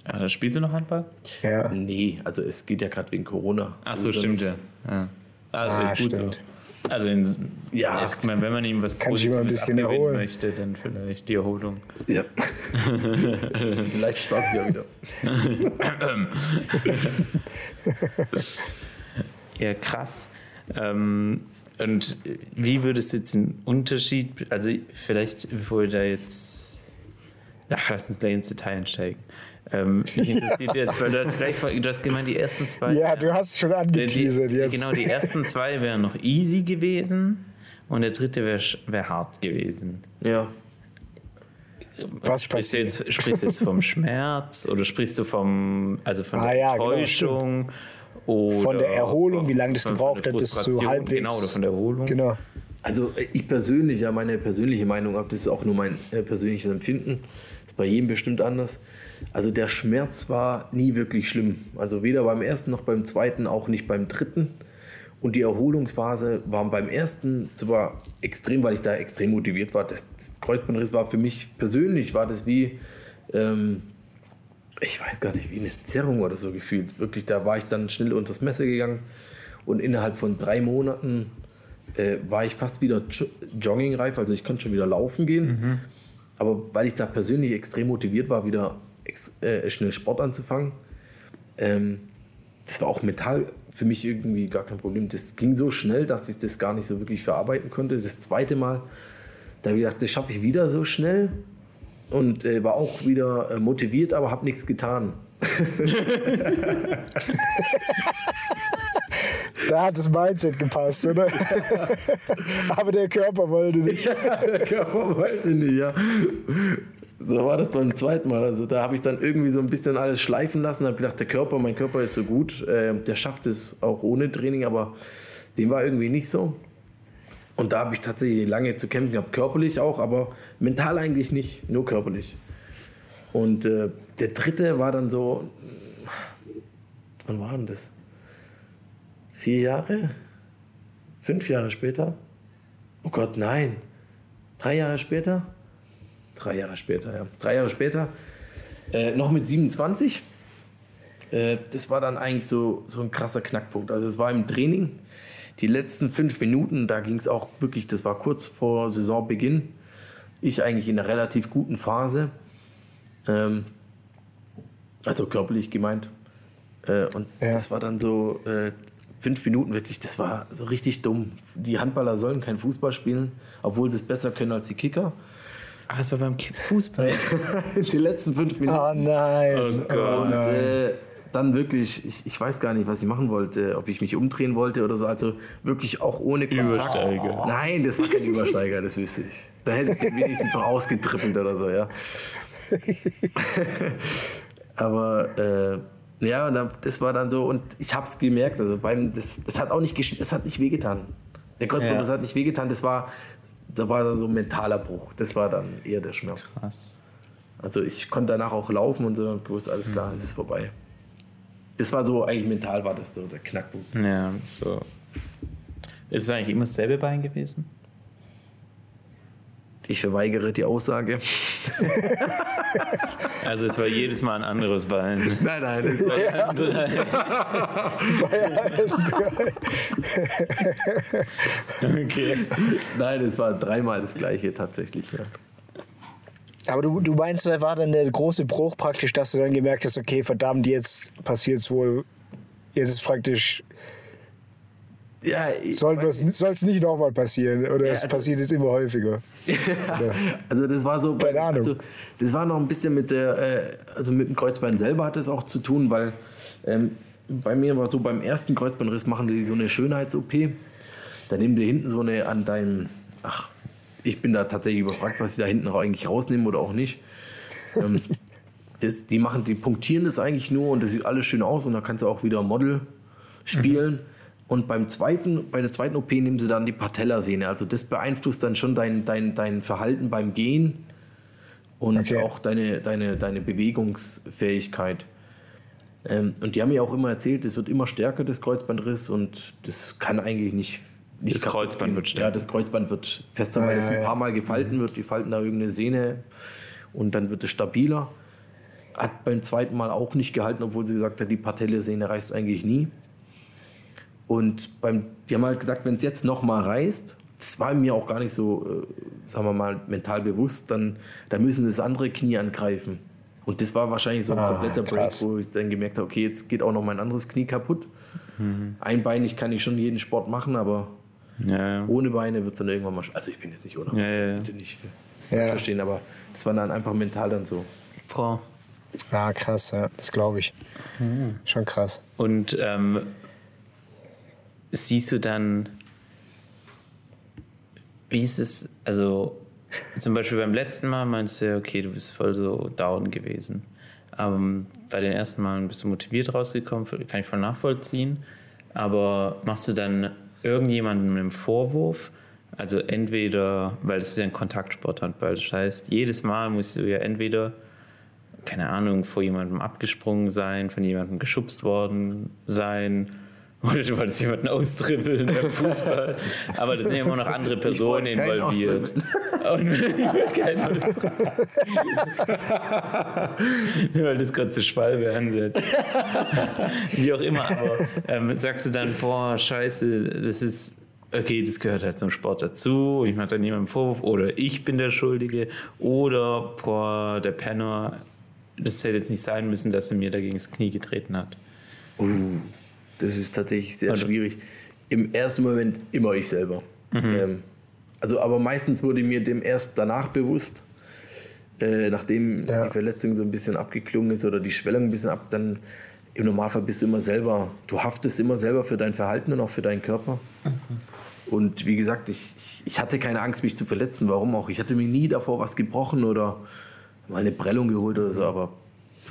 Speaker 3: Ja, dann spielst du noch Handball?
Speaker 2: ja.
Speaker 4: Nee, also es geht ja gerade wegen Corona.
Speaker 3: Ach so, stimmt ja. ja. Ah, das
Speaker 2: Ah,
Speaker 3: gut
Speaker 2: stimmt.
Speaker 3: so. Also in,
Speaker 4: Ja.
Speaker 3: es, wenn man ihm was
Speaker 2: Kann
Speaker 3: Positives abgewinnen möchte, dann vielleicht die Erholung.
Speaker 4: Ja. Vielleicht startet ja wieder.
Speaker 3: Ja, krass. Ähm, und wie würdest du jetzt einen Unterschied, also vielleicht, bevor wir da jetzt, ach, lass uns gleich ins Detail einsteigen. Ähm, mich interessiert jetzt, weil du hast gleich, vor- du hast gemeint, die ersten zwei.
Speaker 2: ja, du hast schon
Speaker 3: die,
Speaker 2: angeteasert
Speaker 3: die,
Speaker 2: jetzt.
Speaker 3: Genau, die ersten zwei wären noch easy gewesen und der dritte wäre wär hart gewesen.
Speaker 4: Ja.
Speaker 2: Was
Speaker 3: Sprichst du,
Speaker 2: passiert?
Speaker 3: jetzt, sprichst du jetzt vom Schmerz oder sprichst du vom, also von
Speaker 2: Ah,
Speaker 3: der
Speaker 2: ja, genau,
Speaker 3: Enttäuschung? oder
Speaker 2: Von der Erholung, wie lange das gebraucht hat, bis du
Speaker 3: Frustration,
Speaker 2: halbwegs-
Speaker 3: Genau, oder von der Erholung.
Speaker 2: Genau.
Speaker 4: Also äh, ich persönlich, ja, meine persönliche Meinung habe, das ist auch nur mein äh, persönliches Empfinden. Ist bei jedem bestimmt anders. Also der Schmerz war nie wirklich schlimm. Also weder beim ersten noch beim zweiten, auch nicht beim dritten. Und die Erholungsphase war beim ersten zwar extrem, weil ich da extrem motiviert war. Das, das Kreuzbandriss war für mich persönlich, war das wie, ähm, ich weiß gar nicht, wie eine Zerrung oder so gefühlt. Wirklich, da war ich dann schnell unters Messer gegangen und innerhalb von drei Monaten äh, war ich fast wieder jo joggingreif, also ich konnte schon wieder laufen gehen. Aber weil ich da persönlich extrem motiviert war, wieder äh, schnell Sport anzufangen, ähm, das war auch mental für mich irgendwie gar kein Problem. Das ging so schnell, dass ich das gar nicht so wirklich verarbeiten konnte. Das zweite Mal, da habe ich gedacht, das schaffe ich wieder so schnell und äh, war auch wieder äh, motiviert, aber habe nichts getan.
Speaker 2: Da hat das Mindset gepasst, oder? Aber der Körper wollte nicht.
Speaker 4: der Körper wollte nicht, ja. So war das beim zweiten Mal. Also da habe ich dann irgendwie so ein bisschen alles schleifen lassen. Habe gedacht, der Körper, mein Körper ist so gut, äh, der schafft es auch ohne Training, aber dem war irgendwie nicht so. Und da habe ich tatsächlich lange zu kämpfen gehabt, körperlich auch, aber mental eigentlich nicht, nur körperlich. Und äh, der dritte war dann so, wann war denn das? Vier Jahre? Fünf Jahre später? Oh Gott, nein. Drei Jahre später? Drei Jahre später, ja. Drei Jahre später, äh, noch mit 27. Äh, das war dann eigentlich so, so ein krasser Knackpunkt. Also es war im Training, die letzten fünf Minuten, da ging es auch wirklich, das war kurz vor Saisonbeginn. Ich eigentlich in einer relativ guten Phase. Ähm, also körperlich gemeint. Äh, und
Speaker 2: Ja.
Speaker 4: das war dann so äh, fünf Minuten wirklich, das war so richtig dumm. Die Handballer sollen kein Fußball spielen, obwohl sie es besser können als die Kicker.
Speaker 3: Ach, es war beim Fußball.
Speaker 4: die letzten fünf Minuten.
Speaker 2: Oh nein.
Speaker 3: Oh Gott.
Speaker 4: Und äh, dann wirklich, ich, ich weiß gar nicht, was ich machen wollte, ob ich mich umdrehen wollte oder so. Also wirklich auch ohne Kontakt.
Speaker 3: Übersteiger.
Speaker 4: Nein, das war kein Übersteiger, das wüsste ich. Da hätte ich den wenigstens noch ausgetrippelt oder so, ja. Aber äh, ja, da- das war dann so und ich habe es gemerkt, also beim, das, das hat auch nicht, das hat nicht wehgetan. Der Kreuzband,
Speaker 3: Ja.
Speaker 4: das hat nicht wehgetan, das war, da war dann so ein mentaler Bruch. Das war dann eher der Schmerz.
Speaker 3: Krass.
Speaker 4: Also ich konnte danach auch laufen und so und gewusst, alles klar,
Speaker 3: Mhm.
Speaker 4: ist vorbei. Das war so, eigentlich mental war das so der Knackpunkt.
Speaker 3: Ja, so. Ist es eigentlich immer dasselbe Bein gewesen?
Speaker 4: Ich verweigere die Aussage.
Speaker 3: Also es war jedes Mal ein anderes Bein.
Speaker 4: Nein, nein, das war,
Speaker 3: Okay.
Speaker 4: nein, das war dreimal das gleiche tatsächlich. Ja.
Speaker 2: Aber du, du meinst, da war dann der große Bruch praktisch, dass du dann gemerkt hast, okay, verdammt, jetzt passiert es wohl. Jetzt ist praktisch,
Speaker 4: Ja,
Speaker 2: soll es nicht nochmal passieren oder es
Speaker 4: also-
Speaker 2: passiert jetzt immer häufiger.
Speaker 4: Also das war so,
Speaker 2: Keine Ahnung.
Speaker 4: Also, das war noch ein bisschen mit der, äh, also mit dem Kreuzbein selber hat es auch zu tun, weil ähm, bei mir war so beim ersten Kreuzbandriss machen die so eine Schönheits-OP. Da nehmen die hinten so eine an deinem, ach, ich bin da tatsächlich überfragt, was sie da hinten auch eigentlich rausnehmen oder auch nicht. Ähm, das, die machen, die punktieren das eigentlich nur und das sieht alles schön aus und da kannst du auch wieder Model spielen. Und beim zweiten, bei der zweiten OP nehmen sie dann die Patellasehne. Also das beeinflusst dann schon dein, dein, dein Verhalten beim Gehen und
Speaker 2: Okay.
Speaker 4: auch deine, deine, deine Bewegungsfähigkeit. Ähm, und die haben mir auch immer erzählt, es wird immer stärker, das Kreuzbandriss, und das kann eigentlich nicht. nicht
Speaker 3: Das Kreuzband
Speaker 4: gehen.
Speaker 3: wird stärker.
Speaker 4: Ja, das Kreuzband wird fester, weil
Speaker 2: Ja,
Speaker 4: es ein
Speaker 2: ja.
Speaker 4: paar Mal gefalten wird. Die falten da irgendeine Sehne und dann wird es stabiler. Hat beim zweiten Mal auch nicht gehalten, obwohl sie gesagt hat, die Patellesehne reißt eigentlich nie. Und beim, die haben halt gesagt, wenn es jetzt noch mal reißt, das war mir auch gar nicht so, äh, sagen wir mal, mental bewusst, dann, dann müssen das andere Knie angreifen. Und das war wahrscheinlich so ein
Speaker 2: Ah,
Speaker 4: kompletter Break,
Speaker 2: krass.
Speaker 4: wo ich dann gemerkt habe, okay, jetzt geht auch noch mein anderes Knie kaputt. Einbeinig kann ich schon jeden Sport machen, aber
Speaker 3: Ja, ja.
Speaker 4: ohne Beine wird es dann irgendwann mal. sch- Also ich bin jetzt nicht, oder?
Speaker 3: Ja, ja, ja.
Speaker 4: Bitte nicht
Speaker 2: Ja.
Speaker 4: verstehen, aber das war dann einfach mental dann so.
Speaker 3: Boah.
Speaker 2: Ah, krass, ja, das glaube ich. Schon krass.
Speaker 3: Und ähm, siehst du dann, wie ist es, also zum Beispiel beim letzten Mal meinst du ja, okay, du bist voll so down gewesen. Aber bei den ersten Malen bist du motiviert rausgekommen, kann ich voll nachvollziehen. Aber machst du dann irgendjemandem einen Vorwurf? Also entweder, weil es ist ja ein Kontaktsport Handball, das heißt, jedes Mal musst du ja entweder keine Ahnung, vor jemandem abgesprungen sein, von jemandem geschubst worden sein. Oder du wolltest jemanden austribbeln beim Fußball. Aber das sind ja immer noch andere Personen involviert. Und ich will keinen austribbeln. Nur weil das gerade zu Schwalbe ansetzt. Wie auch immer, aber ähm, sagst du dann, boah, scheiße, das ist, okay, das gehört halt zum Sport dazu, ich mache dann niemandem Vorwurf, oder ich bin der Schuldige, oder, boah, der Penner, das hätte jetzt nicht sein müssen, dass er mir dagegen das Knie getreten hat.
Speaker 4: Uh, das ist tatsächlich sehr
Speaker 3: Also-
Speaker 4: schwierig. Im ersten Moment immer ich selber. Ähm, also, aber meistens wurde mir dem erst danach bewusst. äh, nachdem
Speaker 2: Ja.
Speaker 4: die Verletzung so ein bisschen abgeklungen ist oder die Schwellung ein bisschen ab, dann im Normalfall bist du immer selber, du haftest immer selber für dein Verhalten und auch für deinen Körper. Und wie gesagt, ich, ich- ich hatte keine Angst, mich zu verletzen. Warum auch? Ich hatte mir nie davor was gebrochen oder mal eine Prellung geholt oder so, aber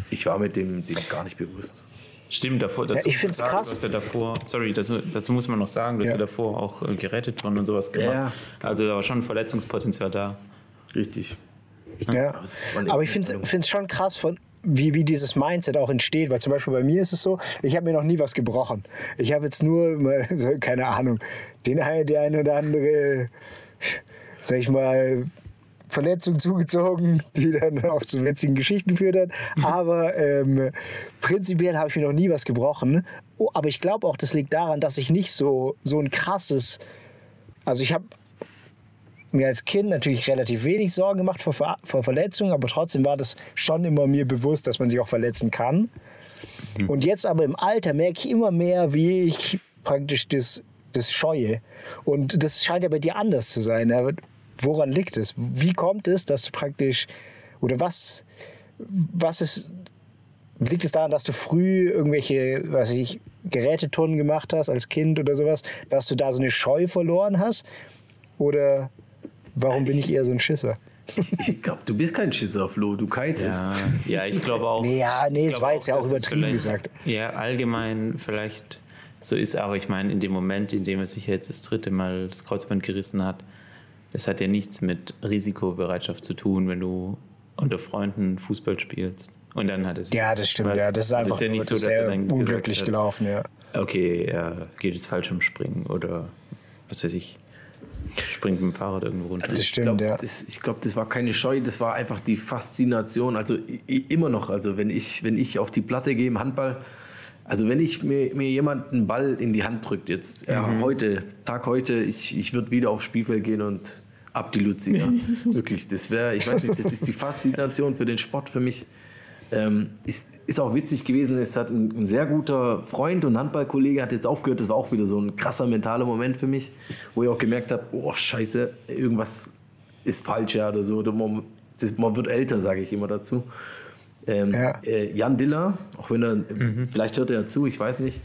Speaker 4: ich war mit dem, dem gar nicht bewusst.
Speaker 3: Stimmt, davor, dazu,
Speaker 2: ich find's
Speaker 3: sagen,
Speaker 2: krass.
Speaker 3: Dass wir davor, sorry, dazu, dazu muss man noch sagen, dass
Speaker 2: Ja.
Speaker 3: wir davor auch äh, Geräteturnen und sowas gemacht
Speaker 4: Ja.
Speaker 3: Also da war schon Verletzungspotenzial da.
Speaker 4: Richtig.
Speaker 2: Ja. Aber ich finde es schon krass, von, wie, wie dieses Mindset auch entsteht. Weil zum Beispiel bei mir ist es so, ich habe mir noch nie was gebrochen. Ich habe jetzt nur, keine Ahnung, den ein, der eine oder andere, sag ich mal, Verletzung zugezogen, die dann auch zu witzigen Geschichten geführt hat. Aber ähm, prinzipiell habe ich mir noch nie was gebrochen. Oh, aber ich glaube auch, das liegt daran, dass ich nicht so, so ein krasses. Also ich habe mir als Kind natürlich relativ wenig Sorgen gemacht vor, Ver vor Verletzungen, aber trotzdem war das schon immer mir bewusst, dass man sich auch verletzen kann. Und jetzt aber im Alter merke ich immer mehr, wie ich praktisch das, das scheue. Und das scheint ja bei dir anders zu sein. Woran liegt es? Wie kommt es, dass du praktisch, oder was, was ist, liegt es daran, dass du früh irgendwelche, was ich, Geräteturnen gemacht hast als Kind oder sowas, dass du da so eine Scheu verloren hast? Oder warum bin ich eher so ein Schisser?
Speaker 4: Ich glaube, du bist kein Schisser, Flo. Du keizest.
Speaker 3: Ja, ja ich glaube auch.
Speaker 2: Nee, ja, nee,
Speaker 3: ich
Speaker 2: es war jetzt ja auch übertrieben gesagt.
Speaker 3: Ja, allgemein vielleicht so ist, aber ich meine, in dem Moment, in dem er sich jetzt das dritte Mal das Kreuzband gerissen hat, das hat ja nichts mit Risikobereitschaft zu tun, wenn du unter Freunden Fußball spielst. Und dann hat es.
Speaker 2: Ja, das stimmt.
Speaker 3: Weißt,
Speaker 2: Ja, das ist
Speaker 3: also
Speaker 2: einfach
Speaker 3: ja nicht so,
Speaker 2: das
Speaker 3: dass
Speaker 2: ist
Speaker 3: er
Speaker 2: sehr
Speaker 3: dann
Speaker 2: unglücklich
Speaker 3: hat,
Speaker 2: gelaufen, ja.
Speaker 3: Okay, er geht jetzt falsch im Springen oder was weiß ich, springt mit dem Fahrrad irgendwo runter.
Speaker 2: Das
Speaker 4: ich
Speaker 2: stimmt,
Speaker 4: glaub,
Speaker 2: ja.
Speaker 4: Das, ich glaube, das war keine Scheu, das war einfach die Faszination. Also immer noch, also wenn ich, wenn ich auf die Platte gehe im Handball, also wenn ich mir, mir jemand einen Ball in die Hand drückt, jetzt ja,
Speaker 2: Mhm.
Speaker 4: heute, Tag heute, ich, ich würde wieder aufs Spielfeld gehen und ab die Luzinger. Wirklich, das wäre, ich weiß nicht, das ist die Faszination für den Sport für mich. Ähm, ist, ist auch witzig gewesen, es hat ein, ein sehr guter Freund und Handballkollege hat jetzt aufgehört, das war auch wieder so ein krasser mentaler Moment für mich, wo ich auch gemerkt habe, oh scheiße, irgendwas ist falsch ja oder so, oder man, das, man wird älter, sage ich immer dazu. Ähm,
Speaker 2: Ja.
Speaker 4: äh, Jan Diller, auch wenn er, vielleicht hört er ja zu, ich weiß nicht,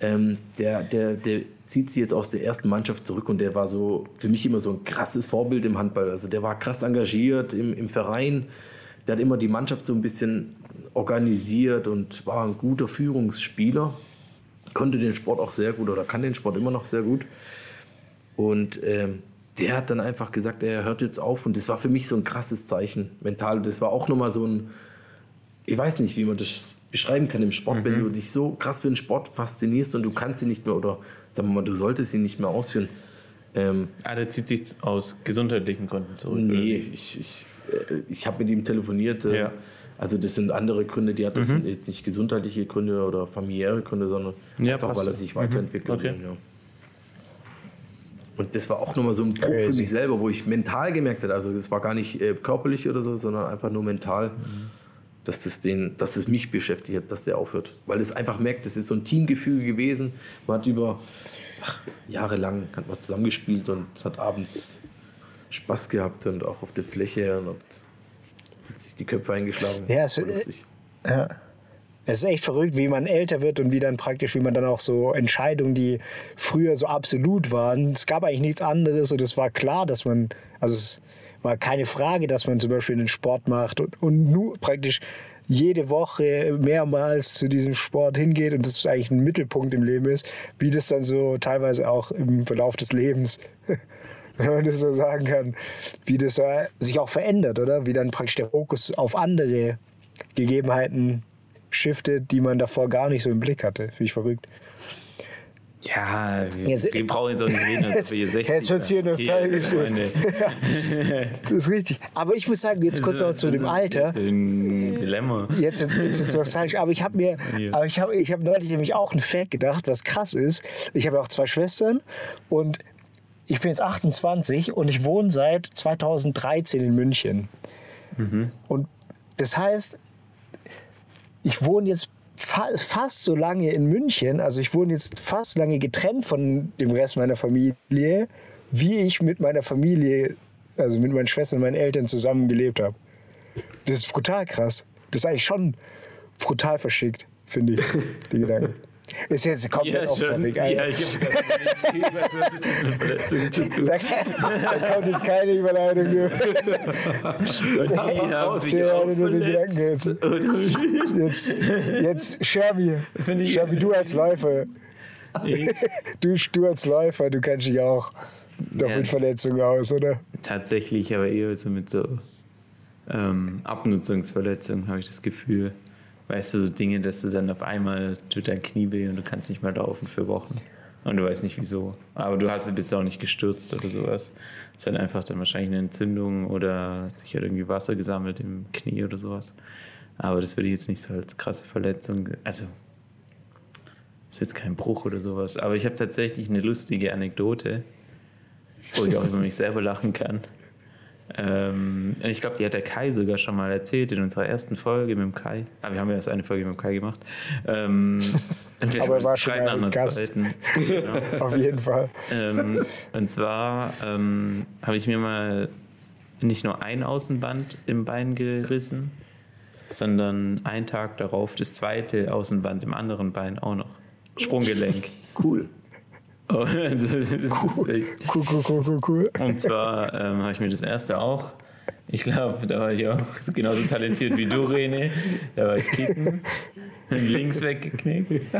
Speaker 4: ähm, der, der, der zieht sich jetzt aus der ersten Mannschaft zurück und der war so für mich immer so ein krasses Vorbild im Handball. Also der war krass engagiert im, im Verein, der hat immer die Mannschaft so ein bisschen organisiert und war ein guter Führungsspieler, konnte den Sport auch sehr gut oder kann den Sport immer noch sehr gut. Und ähm, der hat dann einfach gesagt, er hört jetzt auf. Und das war für mich so ein krasses Zeichen mental. Das war auch nochmal so ein, ich weiß nicht, wie man das beschreiben kann im Sport, wenn du dich so krass für den Sport faszinierst und du kannst ihn nicht mehr oder sagen wir mal, du solltest ihn nicht mehr ausführen. Ähm,
Speaker 3: ah, der zieht sich aus gesundheitlichen Gründen zurück.
Speaker 4: nee, ich, ich, äh, ich habe mit ihm telefoniert. Äh,
Speaker 3: Ja.
Speaker 4: Also das sind andere Gründe, die hat das sind jetzt nicht gesundheitliche Gründe oder familiäre Gründe, sondern
Speaker 3: Ja,
Speaker 4: einfach,
Speaker 3: passt.
Speaker 4: weil er sich weiterentwickelt.
Speaker 3: Okay.
Speaker 4: Ja. Und das war auch nochmal so ein Bruch für mich selber, wo ich mental gemerkt habe, also das war gar nicht äh, körperlich oder so, sondern einfach nur mental, dass, das den, dass es mich beschäftigt hat, dass der aufhört. Weil es einfach merkt, das ist so ein Teamgefühl gewesen. Man hat über ach, jahrelang hat man zusammengespielt und hat abends Spaß gehabt und auch auf der Fläche und hat, sich die Köpfe eingeschlagen.
Speaker 2: Ja, es-
Speaker 4: lustig.
Speaker 2: Ja. Es ist echt verrückt, wie man älter wird und wie dann praktisch, wie man dann auch so Entscheidungen, die früher so absolut waren, es gab eigentlich nichts anderes und es war klar, dass man, also es war keine Frage, dass man zum Beispiel einen Sport macht und, und nur praktisch jede Woche mehrmals zu diesem Sport hingeht und das eigentlich ein Mittelpunkt im Leben ist, wie das dann so teilweise auch im Verlauf des Lebens, wenn man das so sagen kann, wie das sich auch verändert, oder? Wie dann praktisch der Fokus auf andere Gegebenheiten shiftet, die man davor gar nicht so im Blick hatte. Finde ich verrückt.
Speaker 3: Ja, wir,
Speaker 2: Jetzt-
Speaker 3: wir brauchen jetzt auch nicht reden, dass wir hier 60
Speaker 2: Jetzt wird's hier nostalgisch.
Speaker 3: Freunde.
Speaker 2: Das ist richtig. Aber ich muss sagen, jetzt kurz noch zu dem Alter.
Speaker 3: Ein Dilemma.
Speaker 2: Jetzt jetzt, jetzt, jetzt nostalgisch. Aber ich habe mir, aber ich habe ich hab neulich nämlich auch einen Fact gedacht, was krass ist. Ich habe auch zwei Schwestern und ich bin jetzt 28 und ich wohne seit 2013 in München. Und das heißt, ich wohne jetzt fa fast so lange in München, also ich wohne jetzt fast so lange getrennt von dem Rest meiner Familie, wie ich mit meiner Familie, also mit meinen Schwestern und meinen Eltern zusammengelebt habe. Das ist brutal krass. Das ist eigentlich schon brutal verschickt, finde ich, die Gedanken. Ist jetzt komplett off topic.
Speaker 3: Ja, ich habe.
Speaker 2: Da, da kommt jetzt keine Überleitung. Du.
Speaker 3: Und die haben sich
Speaker 2: Ja,
Speaker 3: auch
Speaker 2: jetzt. Jetzt, Sherby. Sherby, du als Läufer. Du, du als Läufer, du kennst dich auch doch
Speaker 3: Ja.
Speaker 2: mit Verletzungen aus, oder?
Speaker 3: Tatsächlich, aber eher so mit so ähm, Abnutzungsverletzungen habe ich das Gefühl. Weißt du, so Dinge, dass du dann auf einmal tut dein Knie weh und du kannst nicht mehr laufen für Wochen. Und du weißt nicht wieso. Aber du hast, bist auch nicht gestürzt oder sowas. Es ist halt einfach dann wahrscheinlich eine Entzündung oder hat sich halt irgendwie Wasser gesammelt im Knie oder sowas. Aber das würde ich jetzt nicht so als krasse Verletzung. Also, ist jetzt kein Bruch oder sowas. Aber ich habe tatsächlich eine lustige Anekdote, wo ich auch über mich selber lachen kann. Ähm, ich glaube, die hat der Kai sogar schon mal erzählt in unserer ersten Folge mit dem Kai. Aber wir haben ja erst eine Folge mit dem Kai gemacht. Ähm,
Speaker 2: Aber er war schon
Speaker 3: der
Speaker 2: Gast.
Speaker 3: Genau.
Speaker 2: Auf jeden Fall.
Speaker 3: ähm, und zwar ähm, habe ich mir mal nicht nur ein Außenband im Bein gerissen, sondern einen Tag darauf das zweite Außenband im anderen Bein auch noch. Sprunggelenk.
Speaker 4: Cool.
Speaker 3: Oh, echt
Speaker 2: Cool, cool, cool, cool, cool.
Speaker 3: und zwar ähm, habe ich mir das erste auch. Ich glaube, da war ich auch genauso talentiert wie du, René. Da war ich kicken, links weggeknickt.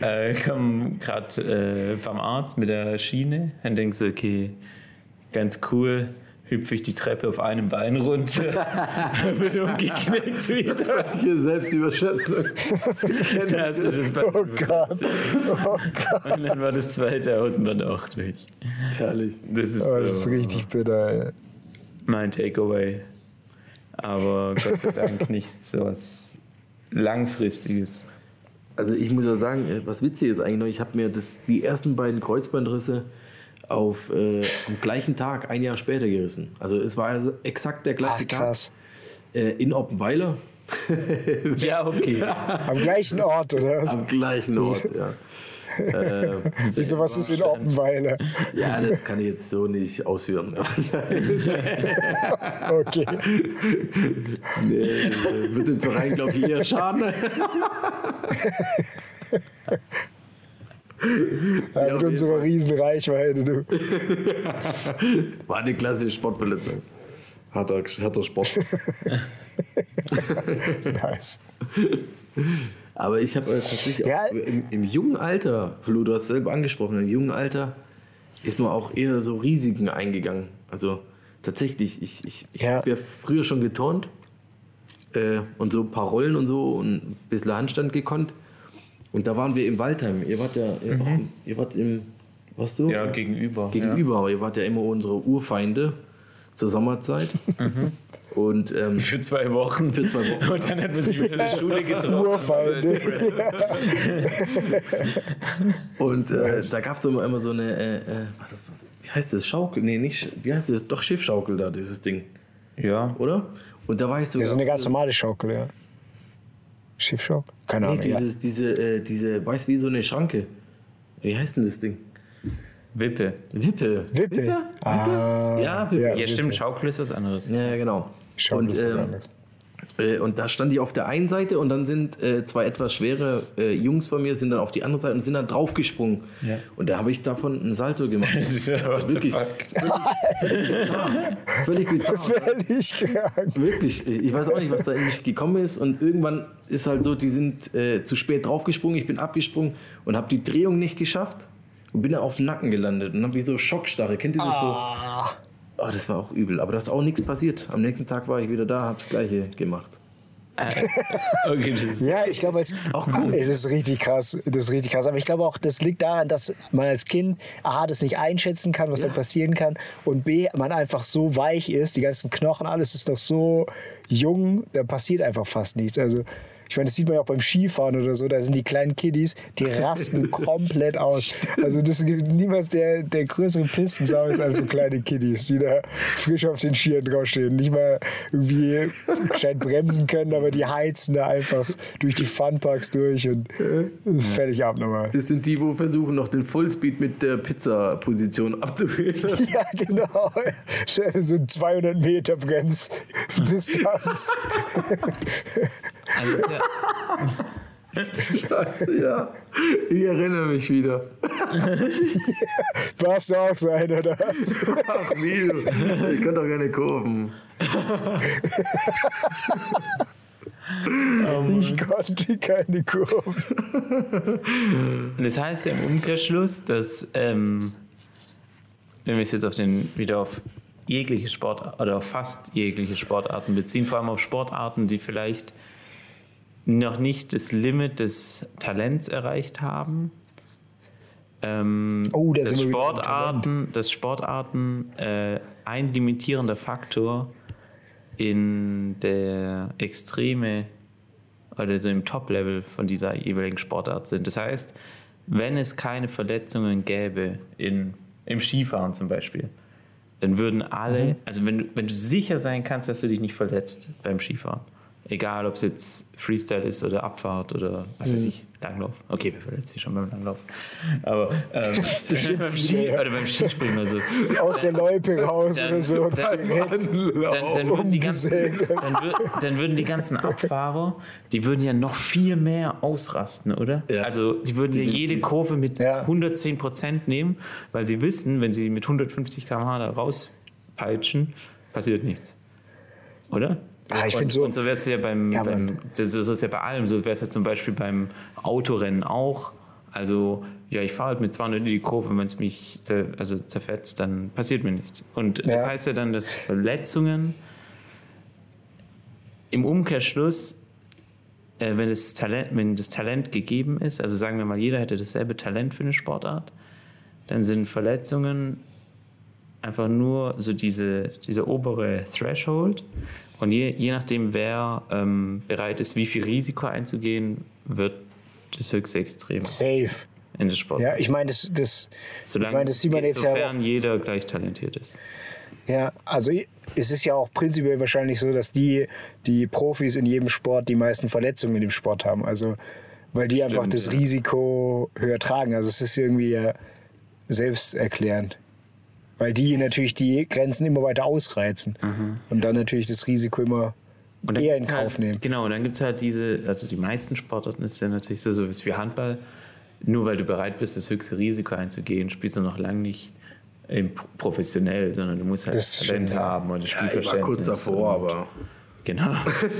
Speaker 3: Äh, komm gerade äh, vom Arzt mit der Schiene. Dann denkst du, okay, ganz cool. Hüpfe ich die Treppe auf einem Bein runter, wird umgeknickt wieder.
Speaker 4: Hier Selbstüberschätzung.
Speaker 3: Also das war,
Speaker 2: Oh Gott. Oh Gott.
Speaker 3: und dann war das zweite Außenband auch durch.
Speaker 4: Herrlich.
Speaker 3: Das ist,
Speaker 2: Oh, das ist
Speaker 3: so
Speaker 2: richtig bitter. ey.
Speaker 3: mein Takeaway. Aber Gott sei Dank nichts so was Langfristiges.
Speaker 4: Also ich muss ja sagen, äh, was witzig ist eigentlich noch, ich habe mir das, die ersten beiden Kreuzbandrisse auf, äh, am gleichen Tag, ein Jahr später gerissen. Also es war also exakt der
Speaker 2: Ach,
Speaker 4: gleiche
Speaker 2: krass.
Speaker 4: Tag äh, in Oppenweiler.
Speaker 3: Ja, okay.
Speaker 2: Am gleichen Ort, oder was?
Speaker 4: Am gleichen Ort, ja. äh,
Speaker 2: Wieso, was ist in Oppenweiler?
Speaker 4: ja, das kann ich jetzt so nicht ausführen.
Speaker 2: Okay.
Speaker 4: nee, äh, wird dem Verein, glaube ich, eher schaden.
Speaker 2: Ja, mit
Speaker 4: auf
Speaker 2: unserer riesen Reichweite, du.
Speaker 4: War eine klassische Sportverletzung. Harter, harter Sport.
Speaker 2: Nice.
Speaker 4: Aber ich habe äh, tatsächlich
Speaker 2: Ja.
Speaker 4: im, im jungen Alter, Flo, du hast es selber angesprochen, im jungen Alter ist man auch eher so Risiken eingegangen. Also tatsächlich, ich, ich, ich
Speaker 2: Ja.
Speaker 4: habe ja früher schon geturnt äh, und so ein paar Rollen und so und ein bisschen Handstand gekonnt. Und da waren wir im Waldheim. Ihr wart ja, ihr, wart, ihr wart im, was du?
Speaker 3: Ja, gegenüber.
Speaker 4: Gegenüber, aber ihr wart ja immer unsere Urfeinde zur Sommerzeit. Und ähm,
Speaker 3: Ja. Für zwei Wochen.
Speaker 4: Für zwei Wochen,
Speaker 3: Und dann hat man sich wieder in der Schule getroffen.
Speaker 2: Urfeinde.
Speaker 4: Und äh, da gab es immer, immer so eine, äh, äh, wie heißt das, Schaukel? Nee, nicht, wie heißt das? Doch Schiffschaukel da, dieses Ding,
Speaker 3: Ja.
Speaker 4: oder? Und da war ich so.
Speaker 2: Das ist eine ganz normale Schaukel, ja. Schiffschaukel? Keine
Speaker 4: Nee,
Speaker 2: Ahnung. ja.
Speaker 4: dieses, diese, äh, diese, weiß wie so eine Schranke. Wie heißt denn das Ding?
Speaker 3: Wippe.
Speaker 4: Wippe.
Speaker 2: Wippe. Ah,
Speaker 4: Ja, Wippe.
Speaker 2: ja.
Speaker 3: Ja,
Speaker 2: Wippe.
Speaker 3: stimmt, Schaukel ist was anderes.
Speaker 4: Ja, ja, genau.
Speaker 2: Schaukel
Speaker 4: und,
Speaker 2: ist was
Speaker 4: ähm,
Speaker 2: anderes.
Speaker 4: Äh, und da stand ich auf der einen Seite und dann sind äh, zwei etwas schwere äh, Jungs von mir sind dann auf die andere Seite und sind dann draufgesprungen.
Speaker 3: Ja.
Speaker 4: Und da habe ich davon einen Salto gemacht. Wirklich
Speaker 3: fuck?
Speaker 4: bizarr. Völlig bizarr.
Speaker 2: Völlig krank.
Speaker 4: Wirklich, ich weiß auch nicht, was da in mich gekommen ist. Und irgendwann ist halt so, die sind äh, zu spät draufgesprungen, ich bin abgesprungen und habe die Drehung nicht geschafft und bin dann auf den Nacken gelandet und habe wie so Schockstarre. Kennt ihr das so? Oh, das war auch übel, aber da ist auch nichts passiert. Am nächsten Tag war ich wieder da, habe das Gleiche gemacht.
Speaker 3: Okay, das ist
Speaker 2: Ja, ich glaube, als
Speaker 4: Auch cool.
Speaker 2: Es ist richtig krass. Das ist richtig krass. Aber ich glaube auch, das liegt daran, dass man als Kind A, das nicht einschätzen kann, was da passieren kann. Und B, man einfach so weich ist, die ganzen Knochen, alles ist doch so jung, da passiert einfach fast nichts. Also ich meine, das sieht man ja auch beim Skifahren oder so, da sind die kleinen Kiddies, die rasten komplett aus. Also das gibt niemals der, der größere Pistensau ist als so kleine Kiddies, die da frisch auf den Skiern draufstehen. Nicht mal irgendwie gescheit bremsen können, aber die heizen da einfach durch die Funparks durch und das ist völlig abnormal.
Speaker 4: Das sind die, wo versuchen, noch den Fullspeed mit der Pizza-Position abzuwählen.
Speaker 2: Ja, genau. So 200 Meter Bremsdistanz.
Speaker 3: Ist ja,
Speaker 4: Scheiße, ja. Ich erinnere mich wieder.
Speaker 2: Warst du auch sein, oder was?
Speaker 4: Ach, wie du. Ich kann doch keine Kurven.
Speaker 2: Ich konnte keine Kurve.
Speaker 3: das heißt ja im Umkehrschluss, dass, ähm, wenn wir es jetzt auf den, wieder auf jegliche Sport oder auf fast jegliche Sportarten beziehen, vor allem auf Sportarten, die vielleicht noch nicht das Limit des Talents erreicht haben, ähm,
Speaker 2: Oh, da
Speaker 3: dass Sportarten, dass Sportarten äh, ein limitierender Faktor in der Extreme oder so im Top-Level von dieser jeweiligen Sportart sind. Das heißt, wenn es keine Verletzungen gäbe in, im Skifahren zum Beispiel, dann würden alle, also wenn, wenn du sicher sein kannst, dass du dich nicht verletzt beim Skifahren, egal ob es jetzt Freestyle ist oder Abfahrt oder was weiß ich, Langlauf. Okay, wer verletzt sich schon beim Langlauf? Aber ähm, beim Ski, oder beim Skispringen oder so.
Speaker 2: Aus der Loipe raus
Speaker 3: Dann-
Speaker 2: oder so.
Speaker 3: dann-. Dann, dann, würden die ganzen, dann würden die ganzen Abfahrer, die würden ja noch viel mehr ausrasten, oder?
Speaker 4: Ja.
Speaker 3: Also die würden ja jede Kurve mit
Speaker 2: Ja.
Speaker 3: 110 Prozent nehmen, weil sie wissen, wenn sie mit 150 km/h da rauspeitschen, passiert nichts. Oder?
Speaker 2: Ah, ich
Speaker 3: und,
Speaker 2: find so-
Speaker 3: und so wäre es ja beim,
Speaker 2: Ja,
Speaker 3: beim das so ist ja bei allem, so wäre es ja zum Beispiel beim Autorennen auch. Also, ja, ich fahre halt mit 200 in die Kurve, wenn es mich zer, also zerfetzt, dann passiert mir nichts. Und das
Speaker 2: Ja.
Speaker 3: heißt ja dann, dass Verletzungen im Umkehrschluss, äh, wenn, das Talent, wenn das Talent gegeben ist, also sagen wir mal, jeder hätte dasselbe Talent für eine Sportart, dann sind Verletzungen einfach nur so diese, dieser obere Threshold. Und je, je nachdem, wer ähm, bereit ist, wie viel Risiko einzugehen, wird das höchste Extrem
Speaker 2: Safe.
Speaker 3: in der Sport.
Speaker 2: Ja, ich meine, das, das,
Speaker 3: Solange,
Speaker 2: ich meine, das sieht man jetzt ja
Speaker 3: sofern jeder gleich talentiert ist.
Speaker 2: Ja, also es ist ja auch prinzipiell wahrscheinlich so, dass die, die Profis in jedem Sport die meisten Verletzungen in dem Sport haben. Also, weil die einfach
Speaker 3: Stimmt,
Speaker 2: das
Speaker 3: ja.
Speaker 2: Risiko höher tragen. Also, es ist irgendwie ja selbsterklärend. Weil die natürlich die Grenzen immer weiter ausreizen und dann natürlich das Risiko immer
Speaker 3: Und dann
Speaker 2: eher in Kauf
Speaker 3: halt,
Speaker 2: nehmen.
Speaker 3: Genau, und dann gibt es halt diese, also die meisten Sportarten ist ja natürlich so, so wie Handball. Nur weil du bereit bist, das höchste Risiko einzugehen, spielst du noch lange nicht professionell, sondern du musst halt
Speaker 2: Das
Speaker 3: Talent
Speaker 2: stimmt, ja.
Speaker 3: haben und das
Speaker 4: Ich war
Speaker 3: Spielverständnis.
Speaker 4: kurz davor,
Speaker 3: und,
Speaker 4: aber.
Speaker 3: Genau.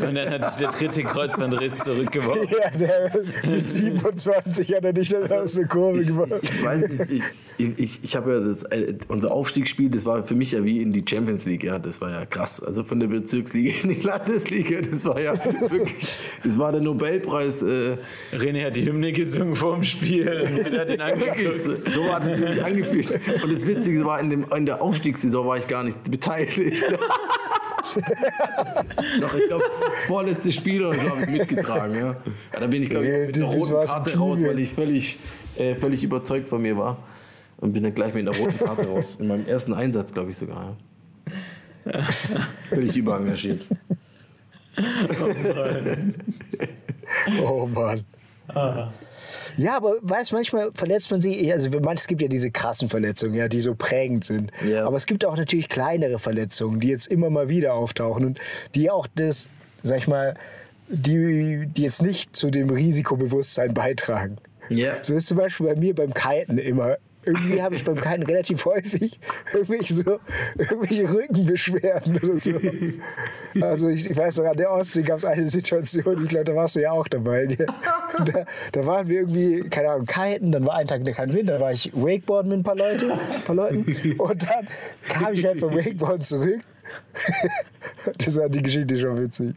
Speaker 3: Und dann hat sich der dritte Kreuzbandriss zurückgeworfen.
Speaker 2: Ja, der mit 27 hat er nicht dann aus der Kurve
Speaker 4: Ich,
Speaker 2: gemacht.
Speaker 4: ich, ich weiß nicht, ich, ich, ich habe ja das, äh, unser Aufstiegsspiel, das war für mich ja wie in die Champions League, ja, das war ja krass. Also von der Bezirksliga in die Landesliga, das war ja wirklich, das war der Nobelpreis. Äh,
Speaker 3: René hat die Hymne gesungen vor dem Spiel und hat ihn
Speaker 4: wirklich, so hat es wirklich angefühlt. Und das Witzige war, in, dem, in der Aufstiegssaison war ich gar nicht beteiligt. Doch, ich glaube, das vorletzte Spiel oder so habe ich mitgetragen. Ja. Ja, da bin ich, glaube ich, mit der roten Karte raus, weil ich völlig, äh, völlig überzeugt von mir war. Und bin dann gleich mit der roten Karte raus. In meinem ersten Einsatz, glaube ich sogar. Ja. völlig überengagiert.
Speaker 2: Oh Mann. Ja, aber weißt manchmal verletzt man sich, also manchmal, es gibt ja diese krassen Verletzungen, ja, die so prägend sind.
Speaker 4: Ja.
Speaker 2: Aber es gibt auch natürlich kleinere Verletzungen, die jetzt immer mal wieder auftauchen und die auch das, sag ich mal, die, die jetzt nicht zu dem Risikobewusstsein beitragen.
Speaker 4: Ja.
Speaker 2: So ist zum Beispiel bei mir beim Kiten immer. Irgendwie habe ich beim Kiten relativ häufig irgendwelche, so, irgendwelche Rückenbeschwerden oder so. Also ich, ich weiß noch, an der Ostsee gab es eine Situation, ich glaube, da warst du ja auch dabei. Da, da waren wir irgendwie, keine Ahnung, kiten, dann war ein Tag kein Wind, dann war ich Wakeboarden mit ein paar, Leute, ein paar Leuten und dann kam ich halt vom Wakeboarden zurück. Das war die Geschichte schon witzig.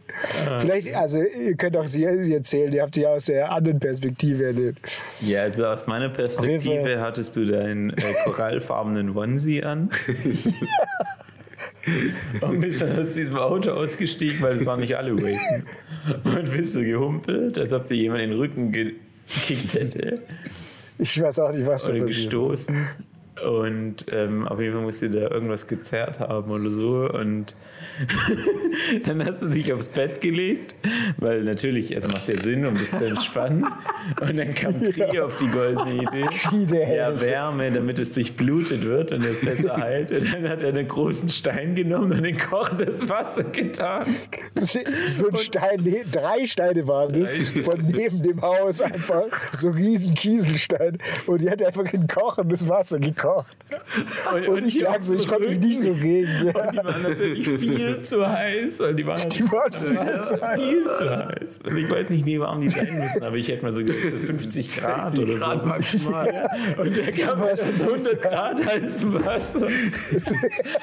Speaker 2: Vielleicht, also ihr könnt auch sie sie erzählen, ihr habt sie aus der anderen Perspektive erlebt.
Speaker 3: Ja, also aus meiner. Perspektive hattest du deinen äh, korallfarbenen Onesie an. und bist dann aus diesem Auto ausgestiegen, weil es waren nicht alle Waken. Und bist so gehumpelt, als ob dir jemand in den Rücken gekickt hätte
Speaker 2: Ich weiß auch nicht, was da
Speaker 3: oder
Speaker 2: passiert.
Speaker 3: gestoßen. Und ähm, auf jeden Fall musst du da irgendwas gezerrt haben oder so. Und dann hast du dich aufs Bett gelegt, weil natürlich, also macht ja Sinn, um das zu entspannen. Und dann kam Kri auf die goldene Idee.
Speaker 2: Kri, der
Speaker 3: ja. Wärme, damit es sich blutet wird und es besser heilt. Und dann hat er einen großen Stein genommen und in kochendes Wasser getan.
Speaker 2: So ein Stein, nee, drei Steine waren das, von neben dem Haus einfach, so riesen Kieselstein. Und die hat einfach in kochendes Wasser gekocht. Und ich
Speaker 3: die
Speaker 2: lag
Speaker 3: auf
Speaker 2: so, ich konnte mich nicht so regen.
Speaker 3: Und
Speaker 2: Ja.
Speaker 3: die waren natürlich viel zu heiß, weil die waren,
Speaker 2: Die waren viel zu heiß.
Speaker 3: viel zu heiß. Und ich weiß nicht, wie warm die sein müssen, aber ich hätte mal so gesagt, so 50 Grad
Speaker 4: 60
Speaker 3: oder
Speaker 4: Grad
Speaker 3: so.
Speaker 4: maximal.
Speaker 3: Und der kam halt aus 100 Grad heißem Wasser.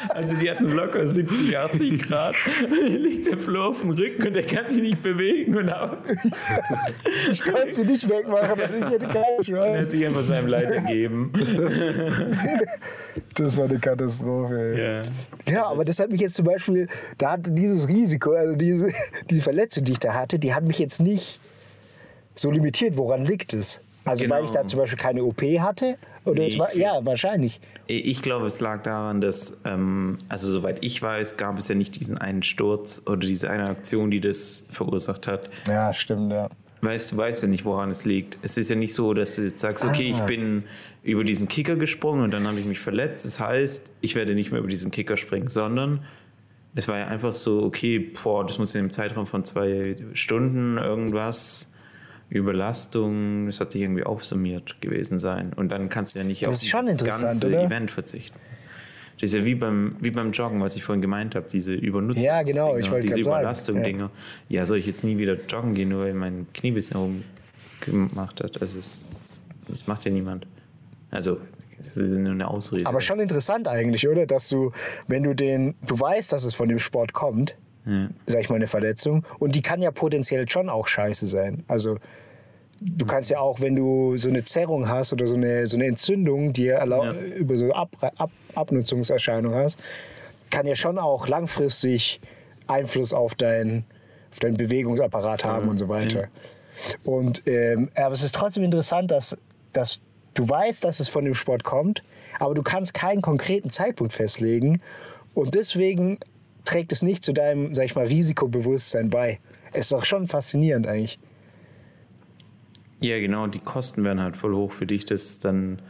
Speaker 3: Also die hatten locker 70, 80 Grad. Hier liegt der Flo auf dem Rücken und der kann sich nicht bewegen. Und auch,
Speaker 2: Ich konnte sie nicht wegmachen, weil ich hätte keine
Speaker 3: er
Speaker 2: Chance.
Speaker 3: hat sich einfach seinem Leid ergeben.
Speaker 2: Das war eine Katastrophe. Ey.
Speaker 3: Ja.
Speaker 2: Ja, aber das hat mich jetzt zum Beispiel, da hatte dieses Risiko, also diese, die Verletzung, die ich da hatte, die hat mich jetzt nicht so limitiert. Woran liegt es? Also weil
Speaker 3: Genau.
Speaker 2: ich da zum Beispiel keine OP hatte? Oder
Speaker 3: Nee,
Speaker 2: war, ja, wahrscheinlich.
Speaker 3: Ich glaube, es lag daran, dass, ähm, also soweit ich weiß, gab es ja nicht diesen einen Sturz oder diese eine Aktion, die das verursacht hat.
Speaker 2: Ja, stimmt, ja.
Speaker 3: Weißt du, weißt ja nicht, woran es liegt. Es ist ja nicht so, dass du jetzt sagst, okay,
Speaker 2: Ah.
Speaker 3: ich bin über diesen Kicker gesprungen und dann habe ich mich verletzt. Das heißt, ich werde nicht mehr über diesen Kicker springen, sondern es war ja einfach so, okay, boah, das muss in einem Zeitraum von zwei Stunden irgendwas, Überlastung, das hat sich irgendwie aufsummiert gewesen sein. Und dann kannst du ja nicht
Speaker 2: Das
Speaker 3: auf
Speaker 2: interessant,
Speaker 3: ganze
Speaker 2: oder?
Speaker 3: Event verzichten. Das ist ja wie beim, wie beim Joggen, was ich vorhin gemeint habe, diese Übernutzung.
Speaker 2: Ja, genau, ich wollte
Speaker 3: Diese
Speaker 2: grad sagen,
Speaker 3: Überlastung
Speaker 2: ja.
Speaker 3: Ja, soll ich jetzt nie wieder joggen gehen, nur weil mein Knie ein bisschen rumgemacht hat? Also, es, das macht ja niemand. Also, das ist nur eine Ausrede.
Speaker 2: Aber schon interessant eigentlich, oder? Dass du, wenn du den, du weißt, dass es von dem Sport kommt, sag ich mal, eine Verletzung, und die kann ja potenziell schon auch scheiße sein. Also du kannst ja auch, wenn du so eine Zerrung hast oder so eine, so eine Entzündung, die
Speaker 3: Ja.
Speaker 2: über so Ab Ab Abnutzungserscheinung hast, kann ja schon auch langfristig Einfluss auf, dein, auf deinen Bewegungsapparat haben und so weiter. Und, ähm, aber es ist trotzdem interessant, dass, dass du weißt, dass es von dem Sport kommt, aber du kannst keinen konkreten Zeitpunkt festlegen und deswegen trägt es nicht zu deinem, sag ich mal, Risikobewusstsein bei. Es ist doch schon faszinierend eigentlich.
Speaker 3: Ja, genau, die Kosten wären halt voll hoch für dich, das dann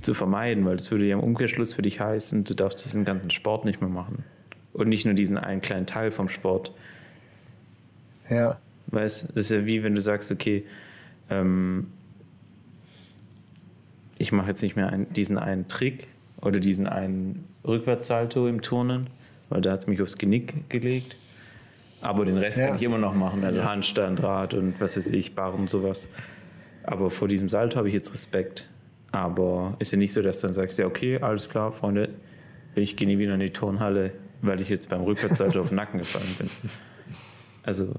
Speaker 3: zu vermeiden, weil das würde ja im Umkehrschluss für dich heißen, du darfst diesen ganzen Sport nicht mehr machen. Und nicht nur diesen einen kleinen Teil vom Sport.
Speaker 2: Ja.
Speaker 3: Weißt das ist ja wie wenn du sagst, okay, ähm, ich mache jetzt nicht mehr einen, diesen einen Trick oder diesen einen Rückwärtssalto im Turnen, weil da hat es mich aufs Genick gelegt. Aber den Rest
Speaker 2: Ja.
Speaker 3: kann ich immer noch machen, also Handstand, Rad und was weiß ich, Barren, sowas. Aber vor diesem Salto habe ich jetzt Respekt. Aber ist ja nicht so, dass du dann sagst, ja okay, alles klar, Freunde, ich gehe nie wieder in die Turnhalle, weil ich jetzt beim Rückwärtssalto auf den Nacken gefallen bin. Also,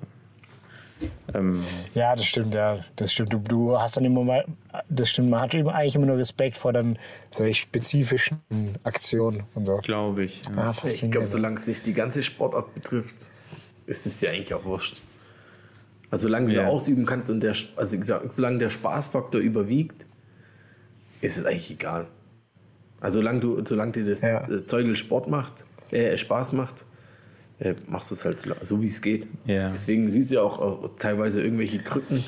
Speaker 3: ähm,
Speaker 2: Ja, das stimmt, ja. Das stimmt. Du, du hast dann immer mal, das stimmt, man hat immer, eigentlich immer nur Respekt vor dann solch spezifischen Aktionen und so.
Speaker 3: glaube ich. Ja.
Speaker 2: Ah,
Speaker 4: Ich glaube, solange es nicht die ganze Sportart betrifft, ist es dir eigentlich auch wurscht. Also solange du
Speaker 3: Ja.
Speaker 4: ausüben kannst und der, also gesagt, solange der Spaßfaktor überwiegt, ist es eigentlich egal. Also solange du, solange dir das
Speaker 2: Ja.
Speaker 4: Zeugel Sport macht, äh, Spaß macht, äh, machst du es halt so wie es geht.
Speaker 3: Ja.
Speaker 4: Deswegen siehst du ja auch, auch teilweise irgendwelche Krücken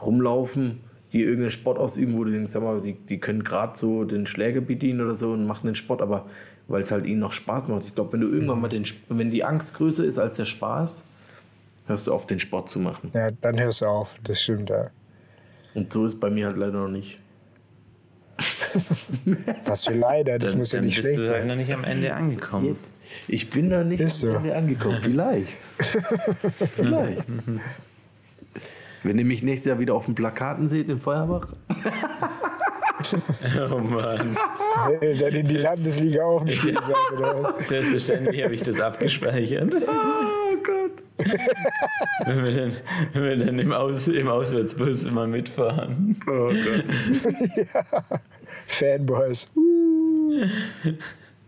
Speaker 4: rumlaufen, die irgendeinen Sport ausüben, wo du denkst, sag mal, die, die können gerade so den Schläger bedienen oder so und machen den Sport, aber weil es halt ihnen noch Spaß macht. Ich glaube, wenn du irgendwann mal den, wenn die Angst größer ist als der Spaß, hörst du auf, den Sport zu machen.
Speaker 2: Ja, dann hörst du auf. Das stimmt, ja.
Speaker 4: Und so ist bei mir halt leider noch nicht.
Speaker 2: Was für leider, das
Speaker 3: Dann,
Speaker 2: muss ja nicht
Speaker 3: bist
Speaker 2: schlecht
Speaker 3: du halt
Speaker 2: sein.
Speaker 3: noch nicht am Ende angekommen.
Speaker 4: Ich bin da nicht
Speaker 2: Ist
Speaker 4: am
Speaker 2: so.
Speaker 4: Ende angekommen. Vielleicht. Vielleicht. Wenn ihr mich nächstes Jahr wieder auf den Plakaten seht in Feuerbach,
Speaker 3: Oh Mann.
Speaker 2: Du dann in die Landesliga seid, oder?
Speaker 3: Selbstverständlich habe ich das abgespeichert. Wenn wir dann, wenn wir dann im, Aus, im Auswärtsbus immer mitfahren.
Speaker 4: Oh Gott.
Speaker 2: Fanboys.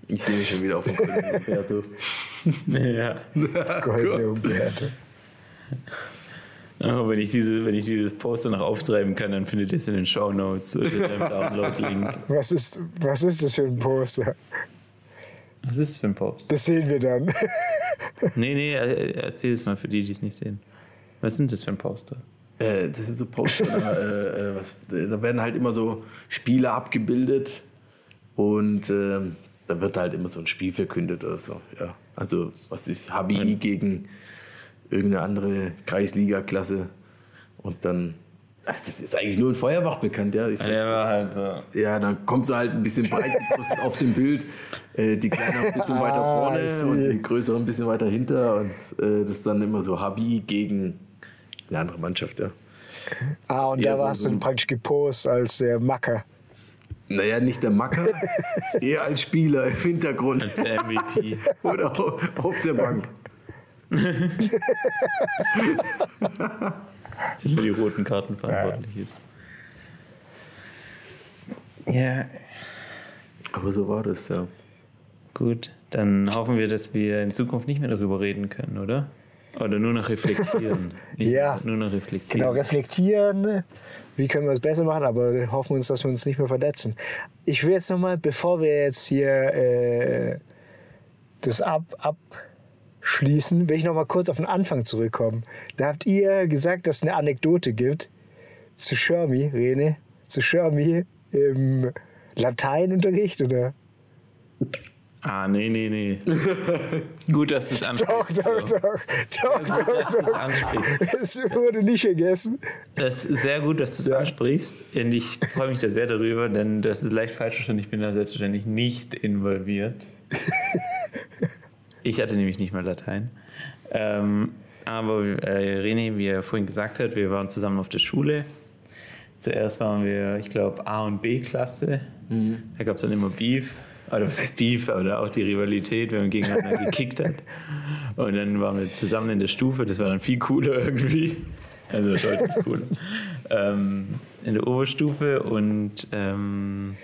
Speaker 4: Ich sehe mich schon wieder auf dem goldenen Umberto.
Speaker 3: Ja.
Speaker 2: Goldene Umberto.
Speaker 3: Oh, wenn, ich diese, wenn ich dieses Poster noch auftreiben kann, dann findet ihr es in den Show Notes unter dem Download-Link.
Speaker 2: Was ist, was ist das für ein Poster?
Speaker 3: Was ist das für ein Poster?
Speaker 2: Das sehen wir dann.
Speaker 3: Nee, nee, äh, erzähl es mal für die, die es nicht sehen. Was sind das für ein Poster?
Speaker 4: Äh, das sind so Poster, da, äh, äh, was, da werden halt immer so Spiele abgebildet und ähm, da wird halt immer so ein Spiel verkündet oder so. Ja. Also, was ist HBI gegen irgendeine andere Kreisliga-Klasse und dann. Ach, das ist eigentlich nur in Feuerbach bekannt, ja. Ich,
Speaker 3: Der war halt so.
Speaker 4: ja, dann kommst du halt ein bisschen breit gepostet auf dem Bild. Äh, die Kleinen ein bisschen weiter
Speaker 2: Ah,
Speaker 4: vorne
Speaker 2: I see.
Speaker 4: und die Größeren ein bisschen weiter hinter. Und äh, das ist dann immer so HBI gegen eine andere Mannschaft, ja.
Speaker 2: Ah, und da
Speaker 4: so-
Speaker 2: warst
Speaker 4: so
Speaker 2: du
Speaker 4: ein-
Speaker 2: praktisch gepost als der Macker.
Speaker 4: Naja, nicht der Macker, eher als Spieler im Hintergrund
Speaker 3: Als der MVP.
Speaker 4: oder auf, auf der Bank.
Speaker 3: der für die roten Karten verantwortlich ist. Ja,
Speaker 4: Aber so war das, ja.
Speaker 3: gut. Dann hoffen wir, dass wir in Zukunft nicht mehr darüber reden können, oder? Oder nur noch reflektieren.
Speaker 2: Ja.
Speaker 3: Nur noch reflektieren.
Speaker 2: Genau, reflektieren. Wie können wir es besser machen? Aber hoffen uns, dass wir uns nicht mehr verletzen. Ich will jetzt nochmal, bevor wir jetzt hier äh, das ab, abschließen, will ich nochmal kurz auf den Anfang zurückkommen. Da habt ihr gesagt, dass es eine Anekdote gibt zu Shermy, Rene, zu Shermy im Lateinunterricht, oder?
Speaker 3: Ah, nee, nee, nee. Gut, dass du es
Speaker 2: Doch,
Speaker 3: ansprichst.
Speaker 2: doch, doch, doch, doch,
Speaker 3: dass du es
Speaker 2: doch.
Speaker 3: ansprichst.
Speaker 2: Es wurde nicht vergessen.
Speaker 3: Das ist sehr gut, dass du es
Speaker 2: Ja.
Speaker 3: ansprichst. Und ich freue mich da sehr darüber, denn das ist leicht falsch verstanden. Ich bin da selbstverständlich nicht involviert. Ich hatte nämlich nicht mal Latein. Ähm, aber äh, René, wie er vorhin gesagt hat, wir waren zusammen auf der Schule. Zuerst waren wir, ich glaube, A- und B-Klasse. Da gab es dann immer Beef. Oder was heißt Beef? Oder auch die Rivalität, wenn man gegeneinander gekickt hat. Und dann waren wir zusammen in der Stufe. Das war dann viel cooler irgendwie. Also deutlich cooler. ähm, in der Oberstufe. Und ähm,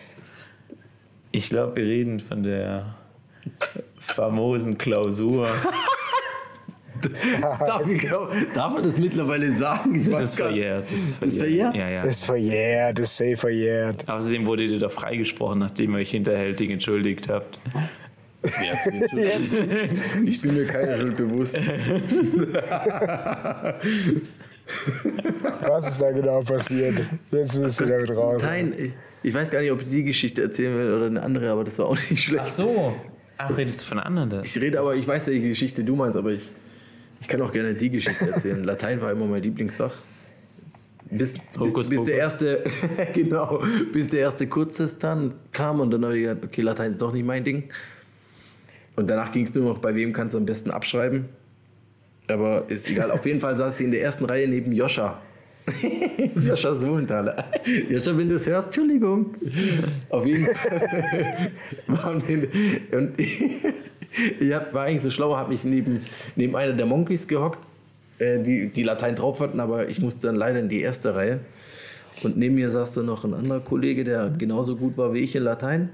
Speaker 3: ich glaube, wir reden von der famosen Klausur.
Speaker 4: Darf, ich, darf man das mittlerweile sagen?
Speaker 3: Das
Speaker 4: weiß
Speaker 3: ist verjährt. Das ist
Speaker 4: Das
Speaker 3: verjährt.
Speaker 4: verjährt?
Speaker 3: Ja, ja.
Speaker 2: Das ist verjährt, das ist safe verjährt.
Speaker 3: Außerdem wurde ihr doch freigesprochen, nachdem ihr euch hinterhältig entschuldigt habt.
Speaker 4: Ich bin mir keiner Schuld bewusst.
Speaker 2: Was ist da genau passiert? Jetzt bist du damit raus.
Speaker 4: Nein, ich, ich weiß gar nicht, ob ich die Geschichte erzählen will oder eine andere, aber das war auch nicht schlecht.
Speaker 3: so. Ach, redest du von anderen da?
Speaker 4: Ich rede aber, ich weiß, welche Geschichte du meinst, aber ich, ich kann auch gerne die Geschichte erzählen. Latein war immer mein Lieblingsfach. Bis, bis,
Speaker 3: Hokus
Speaker 4: bis der
Speaker 3: Pokus.
Speaker 4: erste, genau, bis der erste Kurztest dann kam und dann habe ich gesagt, okay, Latein ist doch nicht mein Ding. Und danach ging es nur noch, bei wem kannst du am besten abschreiben. Aber ist egal. Auf jeden Fall saß sie in der ersten Reihe neben Joscha. Joscha Sohnthaler. Joscha, wenn du es hörst, Entschuldigung. Auf jeden Fall waren wir. Und ich hab, war eigentlich so schlau, habe mich neben, neben einer der Monkeys gehockt, äh, die, die Latein drauf hatten, aber ich musste dann leider in die erste Reihe. Und neben mir saß dann noch ein anderer Kollege, der genauso gut war wie ich in Latein.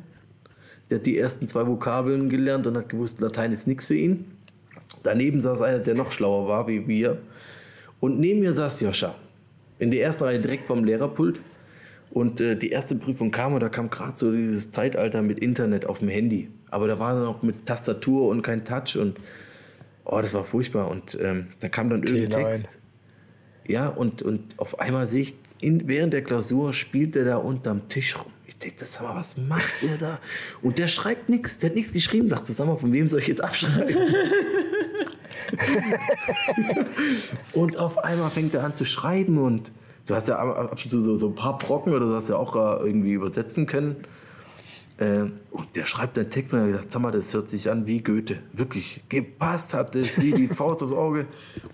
Speaker 4: Der hat die ersten zwei Vokabeln gelernt und hat gewusst, Latein ist nichts für ihn. Daneben saß einer, der noch schlauer war wie wir. Und neben mir saß Joscha. In der ersten Reihe direkt vom Lehrerpult. Und äh, die erste Prüfung kam und da kam gerade so dieses Zeitalter mit Internet auf dem Handy. Aber da war noch mit Tastatur und kein Touch und oh, das war furchtbar. Und ähm, da kam dann irgendein
Speaker 2: T9.
Speaker 4: Text. Ja, und, und auf einmal sehe ich, in, während der Klausur spielt er da unterm Tisch rum. Ich denke, sag mal, was macht der da? Und der schreibt nichts, der hat nichts geschrieben. Dachte, sag mal, von wem soll ich jetzt abschreiben? und auf einmal fängt er an zu schreiben und du hast ja ab und zu so, so ein paar Brocken oder du hast ja auch äh, irgendwie übersetzen können. Äh, und der schreibt einen Text und hat gesagt, sag mal, das hört sich an wie Goethe. Wirklich, gepasst hat es wie die Faust aufs Auge.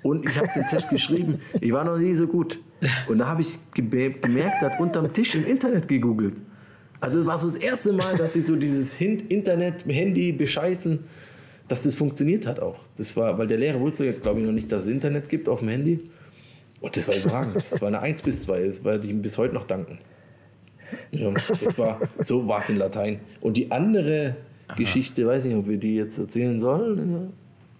Speaker 4: Und ich habe den Test geschrieben. Ich war noch nie so gut. Und da habe ich gemerkt, er hat unterm Tisch im Internet gegoogelt. Also das war so das erste Mal, dass ich so dieses Hin Internet, Handy bescheißen, dass das funktioniert hat auch. Das war, weil der Lehrer wusste, glaube ich, noch nicht, dass es Internet gibt auf dem Handy. Und das war überragend. Das war eine 1 bis 2. Das werde ich ihm bis heute noch danken. Ja, das war, so war es in Latein. Und die andere Geschichte, weiß nicht, ob wir die jetzt erzählen sollen.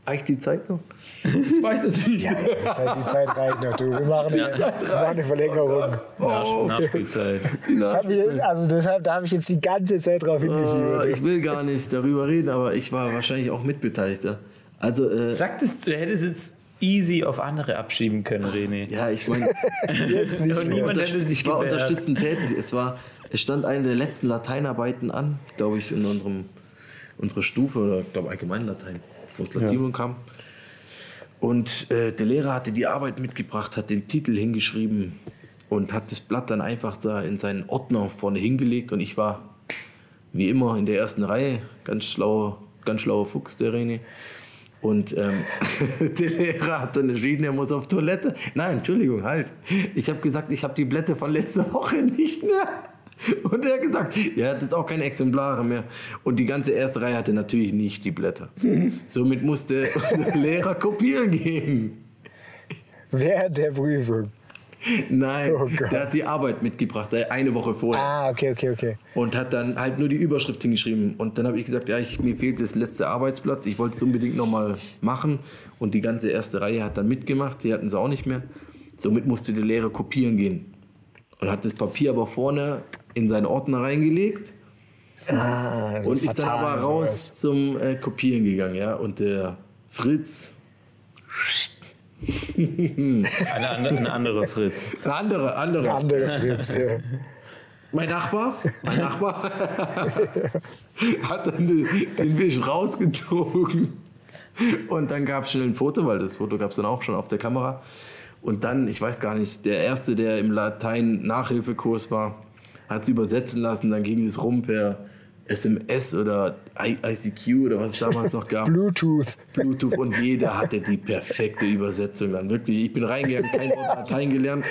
Speaker 4: Reicht die Zeit noch? Ich weiß es nicht.
Speaker 2: Die Zeit, die Zeit reicht noch, du. Wir machen eine, wir machen eine Verlängerung.
Speaker 3: Nach, Nachspielzeit.
Speaker 2: Mich, also deshalb, da habe ich jetzt die ganze Zeit drauf
Speaker 4: Äh,
Speaker 2: hingefiebert.
Speaker 4: ich will gar nicht darüber reden, aber ich war wahrscheinlich auch Mitbeteiligter. Also, äh,
Speaker 3: Sagtest du, hättest jetzt easy auf andere abschieben können, René.
Speaker 4: ja, ich meine,
Speaker 3: niemand hätte sich
Speaker 4: ich war unterstützend tätig. Es, war, es stand eine der letzten Lateinarbeiten an, glaube ich, in unserem, unserer Stufe oder ich glaube allgemein Latein, bevor das Latinum kam. Und äh, der Lehrer hatte die Arbeit mitgebracht, hat den Titel hingeschrieben und hat das Blatt dann einfach da in seinen Ordner vorne hingelegt. Und ich war wie immer in der ersten Reihe, ganz schlauer, ganz schlauer Fuchs, der René. Und ähm, der Lehrer hat dann entschieden, er muss auf Toilette. Nein, Entschuldigung, halt. Ich habe gesagt, ich habe die Blätter von letzter Woche nicht mehr. Und er hat gesagt, er hat jetzt auch keine Exemplare mehr. Und die ganze erste Reihe hatte natürlich nicht die Blätter. Somit musste der Lehrer kopieren gehen.
Speaker 2: Während der Prüfung.
Speaker 4: Nein,
Speaker 2: Oh
Speaker 4: der hat die Arbeit mitgebracht, äh, eine Woche vorher.
Speaker 2: Ah, okay, okay, okay.
Speaker 4: Und hat dann halt nur die Überschrift hingeschrieben. Und dann habe ich gesagt, ja, ich, mir fehlt das letzte Arbeitsblatt. Ich wollte es unbedingt nochmal machen. Und die ganze erste Reihe hat dann mitgemacht. Die hatten es auch nicht mehr. Somit musste der Lehrer kopieren gehen. Und hat das Papier aber vorne in seinen Ordner reingelegt.
Speaker 2: Ah, also
Speaker 4: und ist dann aber
Speaker 2: sowas.
Speaker 4: raus zum äh, Kopieren gegangen. Ja? Und der Fritz,
Speaker 3: Eine, andere, eine andere Fritz.
Speaker 4: ein anderer, anderer,
Speaker 2: Andere Fritz, ja.
Speaker 4: Mein Nachbar, mein Nachbar hat dann den, den Wisch rausgezogen. Und dann gab es schnell ein Foto, weil das Foto gab es dann auch schon auf der Kamera. Und dann, ich weiß gar nicht, der Erste, der im Latein-Nachhilfekurs war, hat es übersetzen lassen. Dann ging es rum per SMS oder ICQ oder was es damals noch gab.
Speaker 2: Bluetooth.
Speaker 4: Bluetooth und jeder hatte die perfekte Übersetzung dann. Wirklich, ich bin reingegangen, kein Wort Latein gelernt,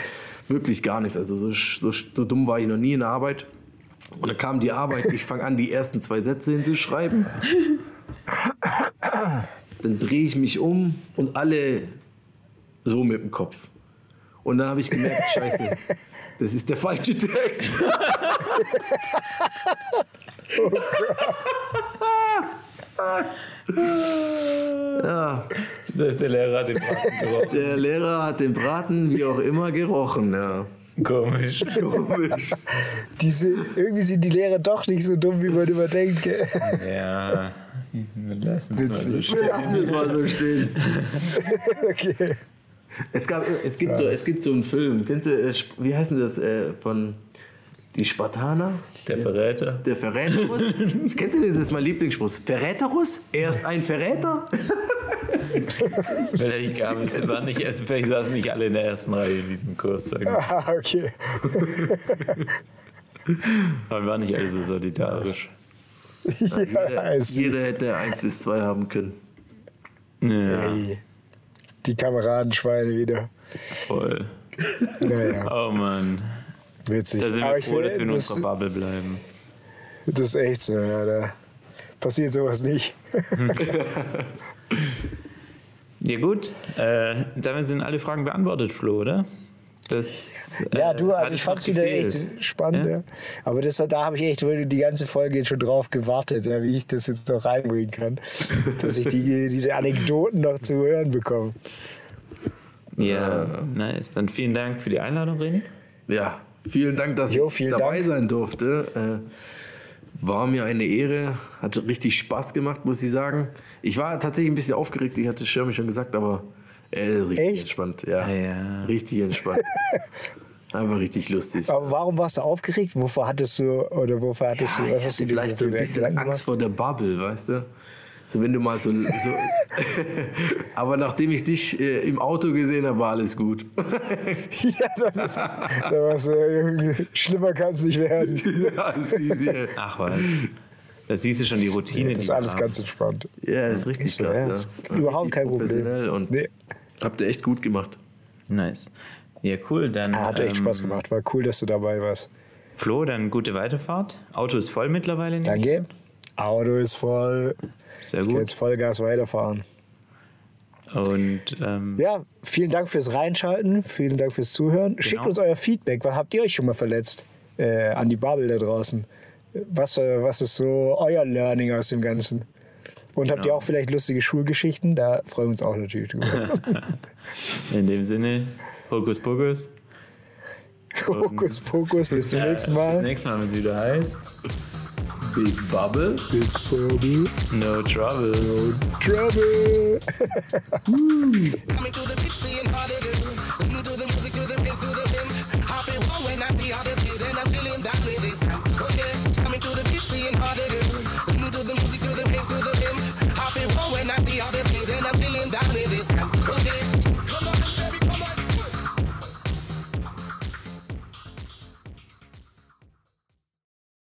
Speaker 4: wirklich gar nichts. Also so, so, so dumm war ich noch nie in der Arbeit. Und dann kam die Arbeit, ich fange an, die ersten zwei Sätze hinzuschreiben. Dann drehe ich mich um und alle so mit dem Kopf. Und dann habe ich gemerkt, scheiße, das ist der falsche Text. ja,
Speaker 3: Das heißt, der Lehrer hat den Braten gerochen.
Speaker 4: der Lehrer hat den Braten wie auch immer gerochen. Ja.
Speaker 3: Komisch.
Speaker 4: Komisch.
Speaker 2: Diese, irgendwie sind die Lehrer doch nicht so dumm, wie man immer denkt.
Speaker 3: Ja. Lassen wir es mal so stehen.
Speaker 4: Lassen wir es mal so stehen.
Speaker 2: Okay.
Speaker 4: Es, gab, es, gibt so, es gibt so einen Film, kennst du, äh, wie heißt denn das, äh, von Die Spartaner?
Speaker 3: Der Verräter.
Speaker 4: Der Verräterus? kennst du den, das ist mein Lieblingsspruch. Verräterus? Er ist ein Verräter?
Speaker 3: Vielleicht gab es, war nicht, also vielleicht saßen nicht alle in der ersten Reihe in diesem Kurs. Wir.
Speaker 2: Ah, okay.
Speaker 3: Aber waren nicht alle so solidarisch.
Speaker 2: Ja,
Speaker 4: Jeder, jeder hätte eins bis zwei haben können.
Speaker 3: Ja,
Speaker 2: Ey, Die Kameradenschweine wieder.
Speaker 3: voll.
Speaker 2: Naja,
Speaker 3: Oh Mann.
Speaker 2: witzig.
Speaker 3: Da sind wir froh, dass wir in
Speaker 2: das,
Speaker 3: unserer Bubble bleiben.
Speaker 2: das ist echt so, ja. Da passiert sowas nicht.
Speaker 3: Ja gut, äh, damit sind alle Fragen beantwortet, Flo, oder? Das, äh,
Speaker 2: Ja, du, also ich fand's
Speaker 3: noch
Speaker 2: wieder echt spannend.
Speaker 3: Ja?
Speaker 2: Ja? Aber das, da habe ich echt die ganze Folge jetzt schon drauf gewartet, ja, wie ich das jetzt noch reinbringen kann. dass ich die, diese Anekdoten noch zu hören bekomme.
Speaker 3: Ja, nice. Dann vielen Dank für die Einladung, René.
Speaker 4: Ja, vielen Dank, dass
Speaker 2: Jo,
Speaker 4: ich dabei
Speaker 2: Dank.
Speaker 4: sein durfte. Äh, war mir eine Ehre, hat richtig Spaß gemacht, muss ich sagen. Ich war tatsächlich ein bisschen aufgeregt, ich hatte Schirmi schon gesagt, aber äh, richtig
Speaker 2: Echt?
Speaker 4: entspannt. Ja,
Speaker 3: Ah, ja.
Speaker 4: richtig entspannt. Einfach richtig lustig.
Speaker 2: Aber warum warst du aufgeregt? Wovor hattest du, oder wovor hattest
Speaker 4: Ja,
Speaker 2: du,
Speaker 4: ich
Speaker 2: was hast du
Speaker 4: hatte
Speaker 2: dir
Speaker 4: vielleicht so ein bisschen
Speaker 2: Gedanken
Speaker 4: Angst
Speaker 2: gemacht?
Speaker 4: vor der Bubble, weißt du? So, wenn du mal so. so aber nachdem ich dich äh, im Auto gesehen habe, war alles gut.
Speaker 2: ja, dann, ist, dann warst du irgendwie, schlimmer kann es nicht werden.
Speaker 4: ja, ist easy.
Speaker 3: Ach was. Da siehst du schon die Routine.
Speaker 2: Das ist alles
Speaker 3: haben.
Speaker 2: ganz entspannt.
Speaker 4: Ja, ist richtig
Speaker 2: so,
Speaker 4: krass.
Speaker 2: ja. Ist überhaupt
Speaker 4: Richtig
Speaker 2: kein Problem.
Speaker 4: Und
Speaker 2: Nee.
Speaker 4: habt ihr echt gut gemacht.
Speaker 3: Nice. Ja, cool. Dann,
Speaker 2: Hat echt
Speaker 3: ähm,
Speaker 2: Spaß gemacht. War cool, dass du dabei warst.
Speaker 3: Flo, dann gute Weiterfahrt. Auto ist voll mittlerweile. nicht?
Speaker 2: Danke. Auto ist voll.
Speaker 3: Sehr
Speaker 2: Ich
Speaker 3: gut.
Speaker 2: jetzt Vollgas weiterfahren.
Speaker 3: Und ähm,
Speaker 2: Ja, vielen Dank fürs Reinschalten. Vielen Dank fürs Zuhören. Schickt
Speaker 3: Genau.
Speaker 2: uns euer Feedback. Was habt ihr euch schon mal verletzt? Äh, an die Bubble da draußen. Was, äh, was ist so euer Learning aus dem Ganzen? Und habt ihr auch vielleicht lustige Schulgeschichten? Da freuen wir uns auch natürlich drüber.
Speaker 3: In dem Sinne, Hokus Pokus.
Speaker 2: Hokus Pokus, bis zum nächsten
Speaker 3: Bis
Speaker 2: Mal.
Speaker 3: nächstes Mal, wenn es wieder heißt
Speaker 4: Big Bubble.
Speaker 2: Big Bobby,
Speaker 3: No Trouble.
Speaker 2: Trouble.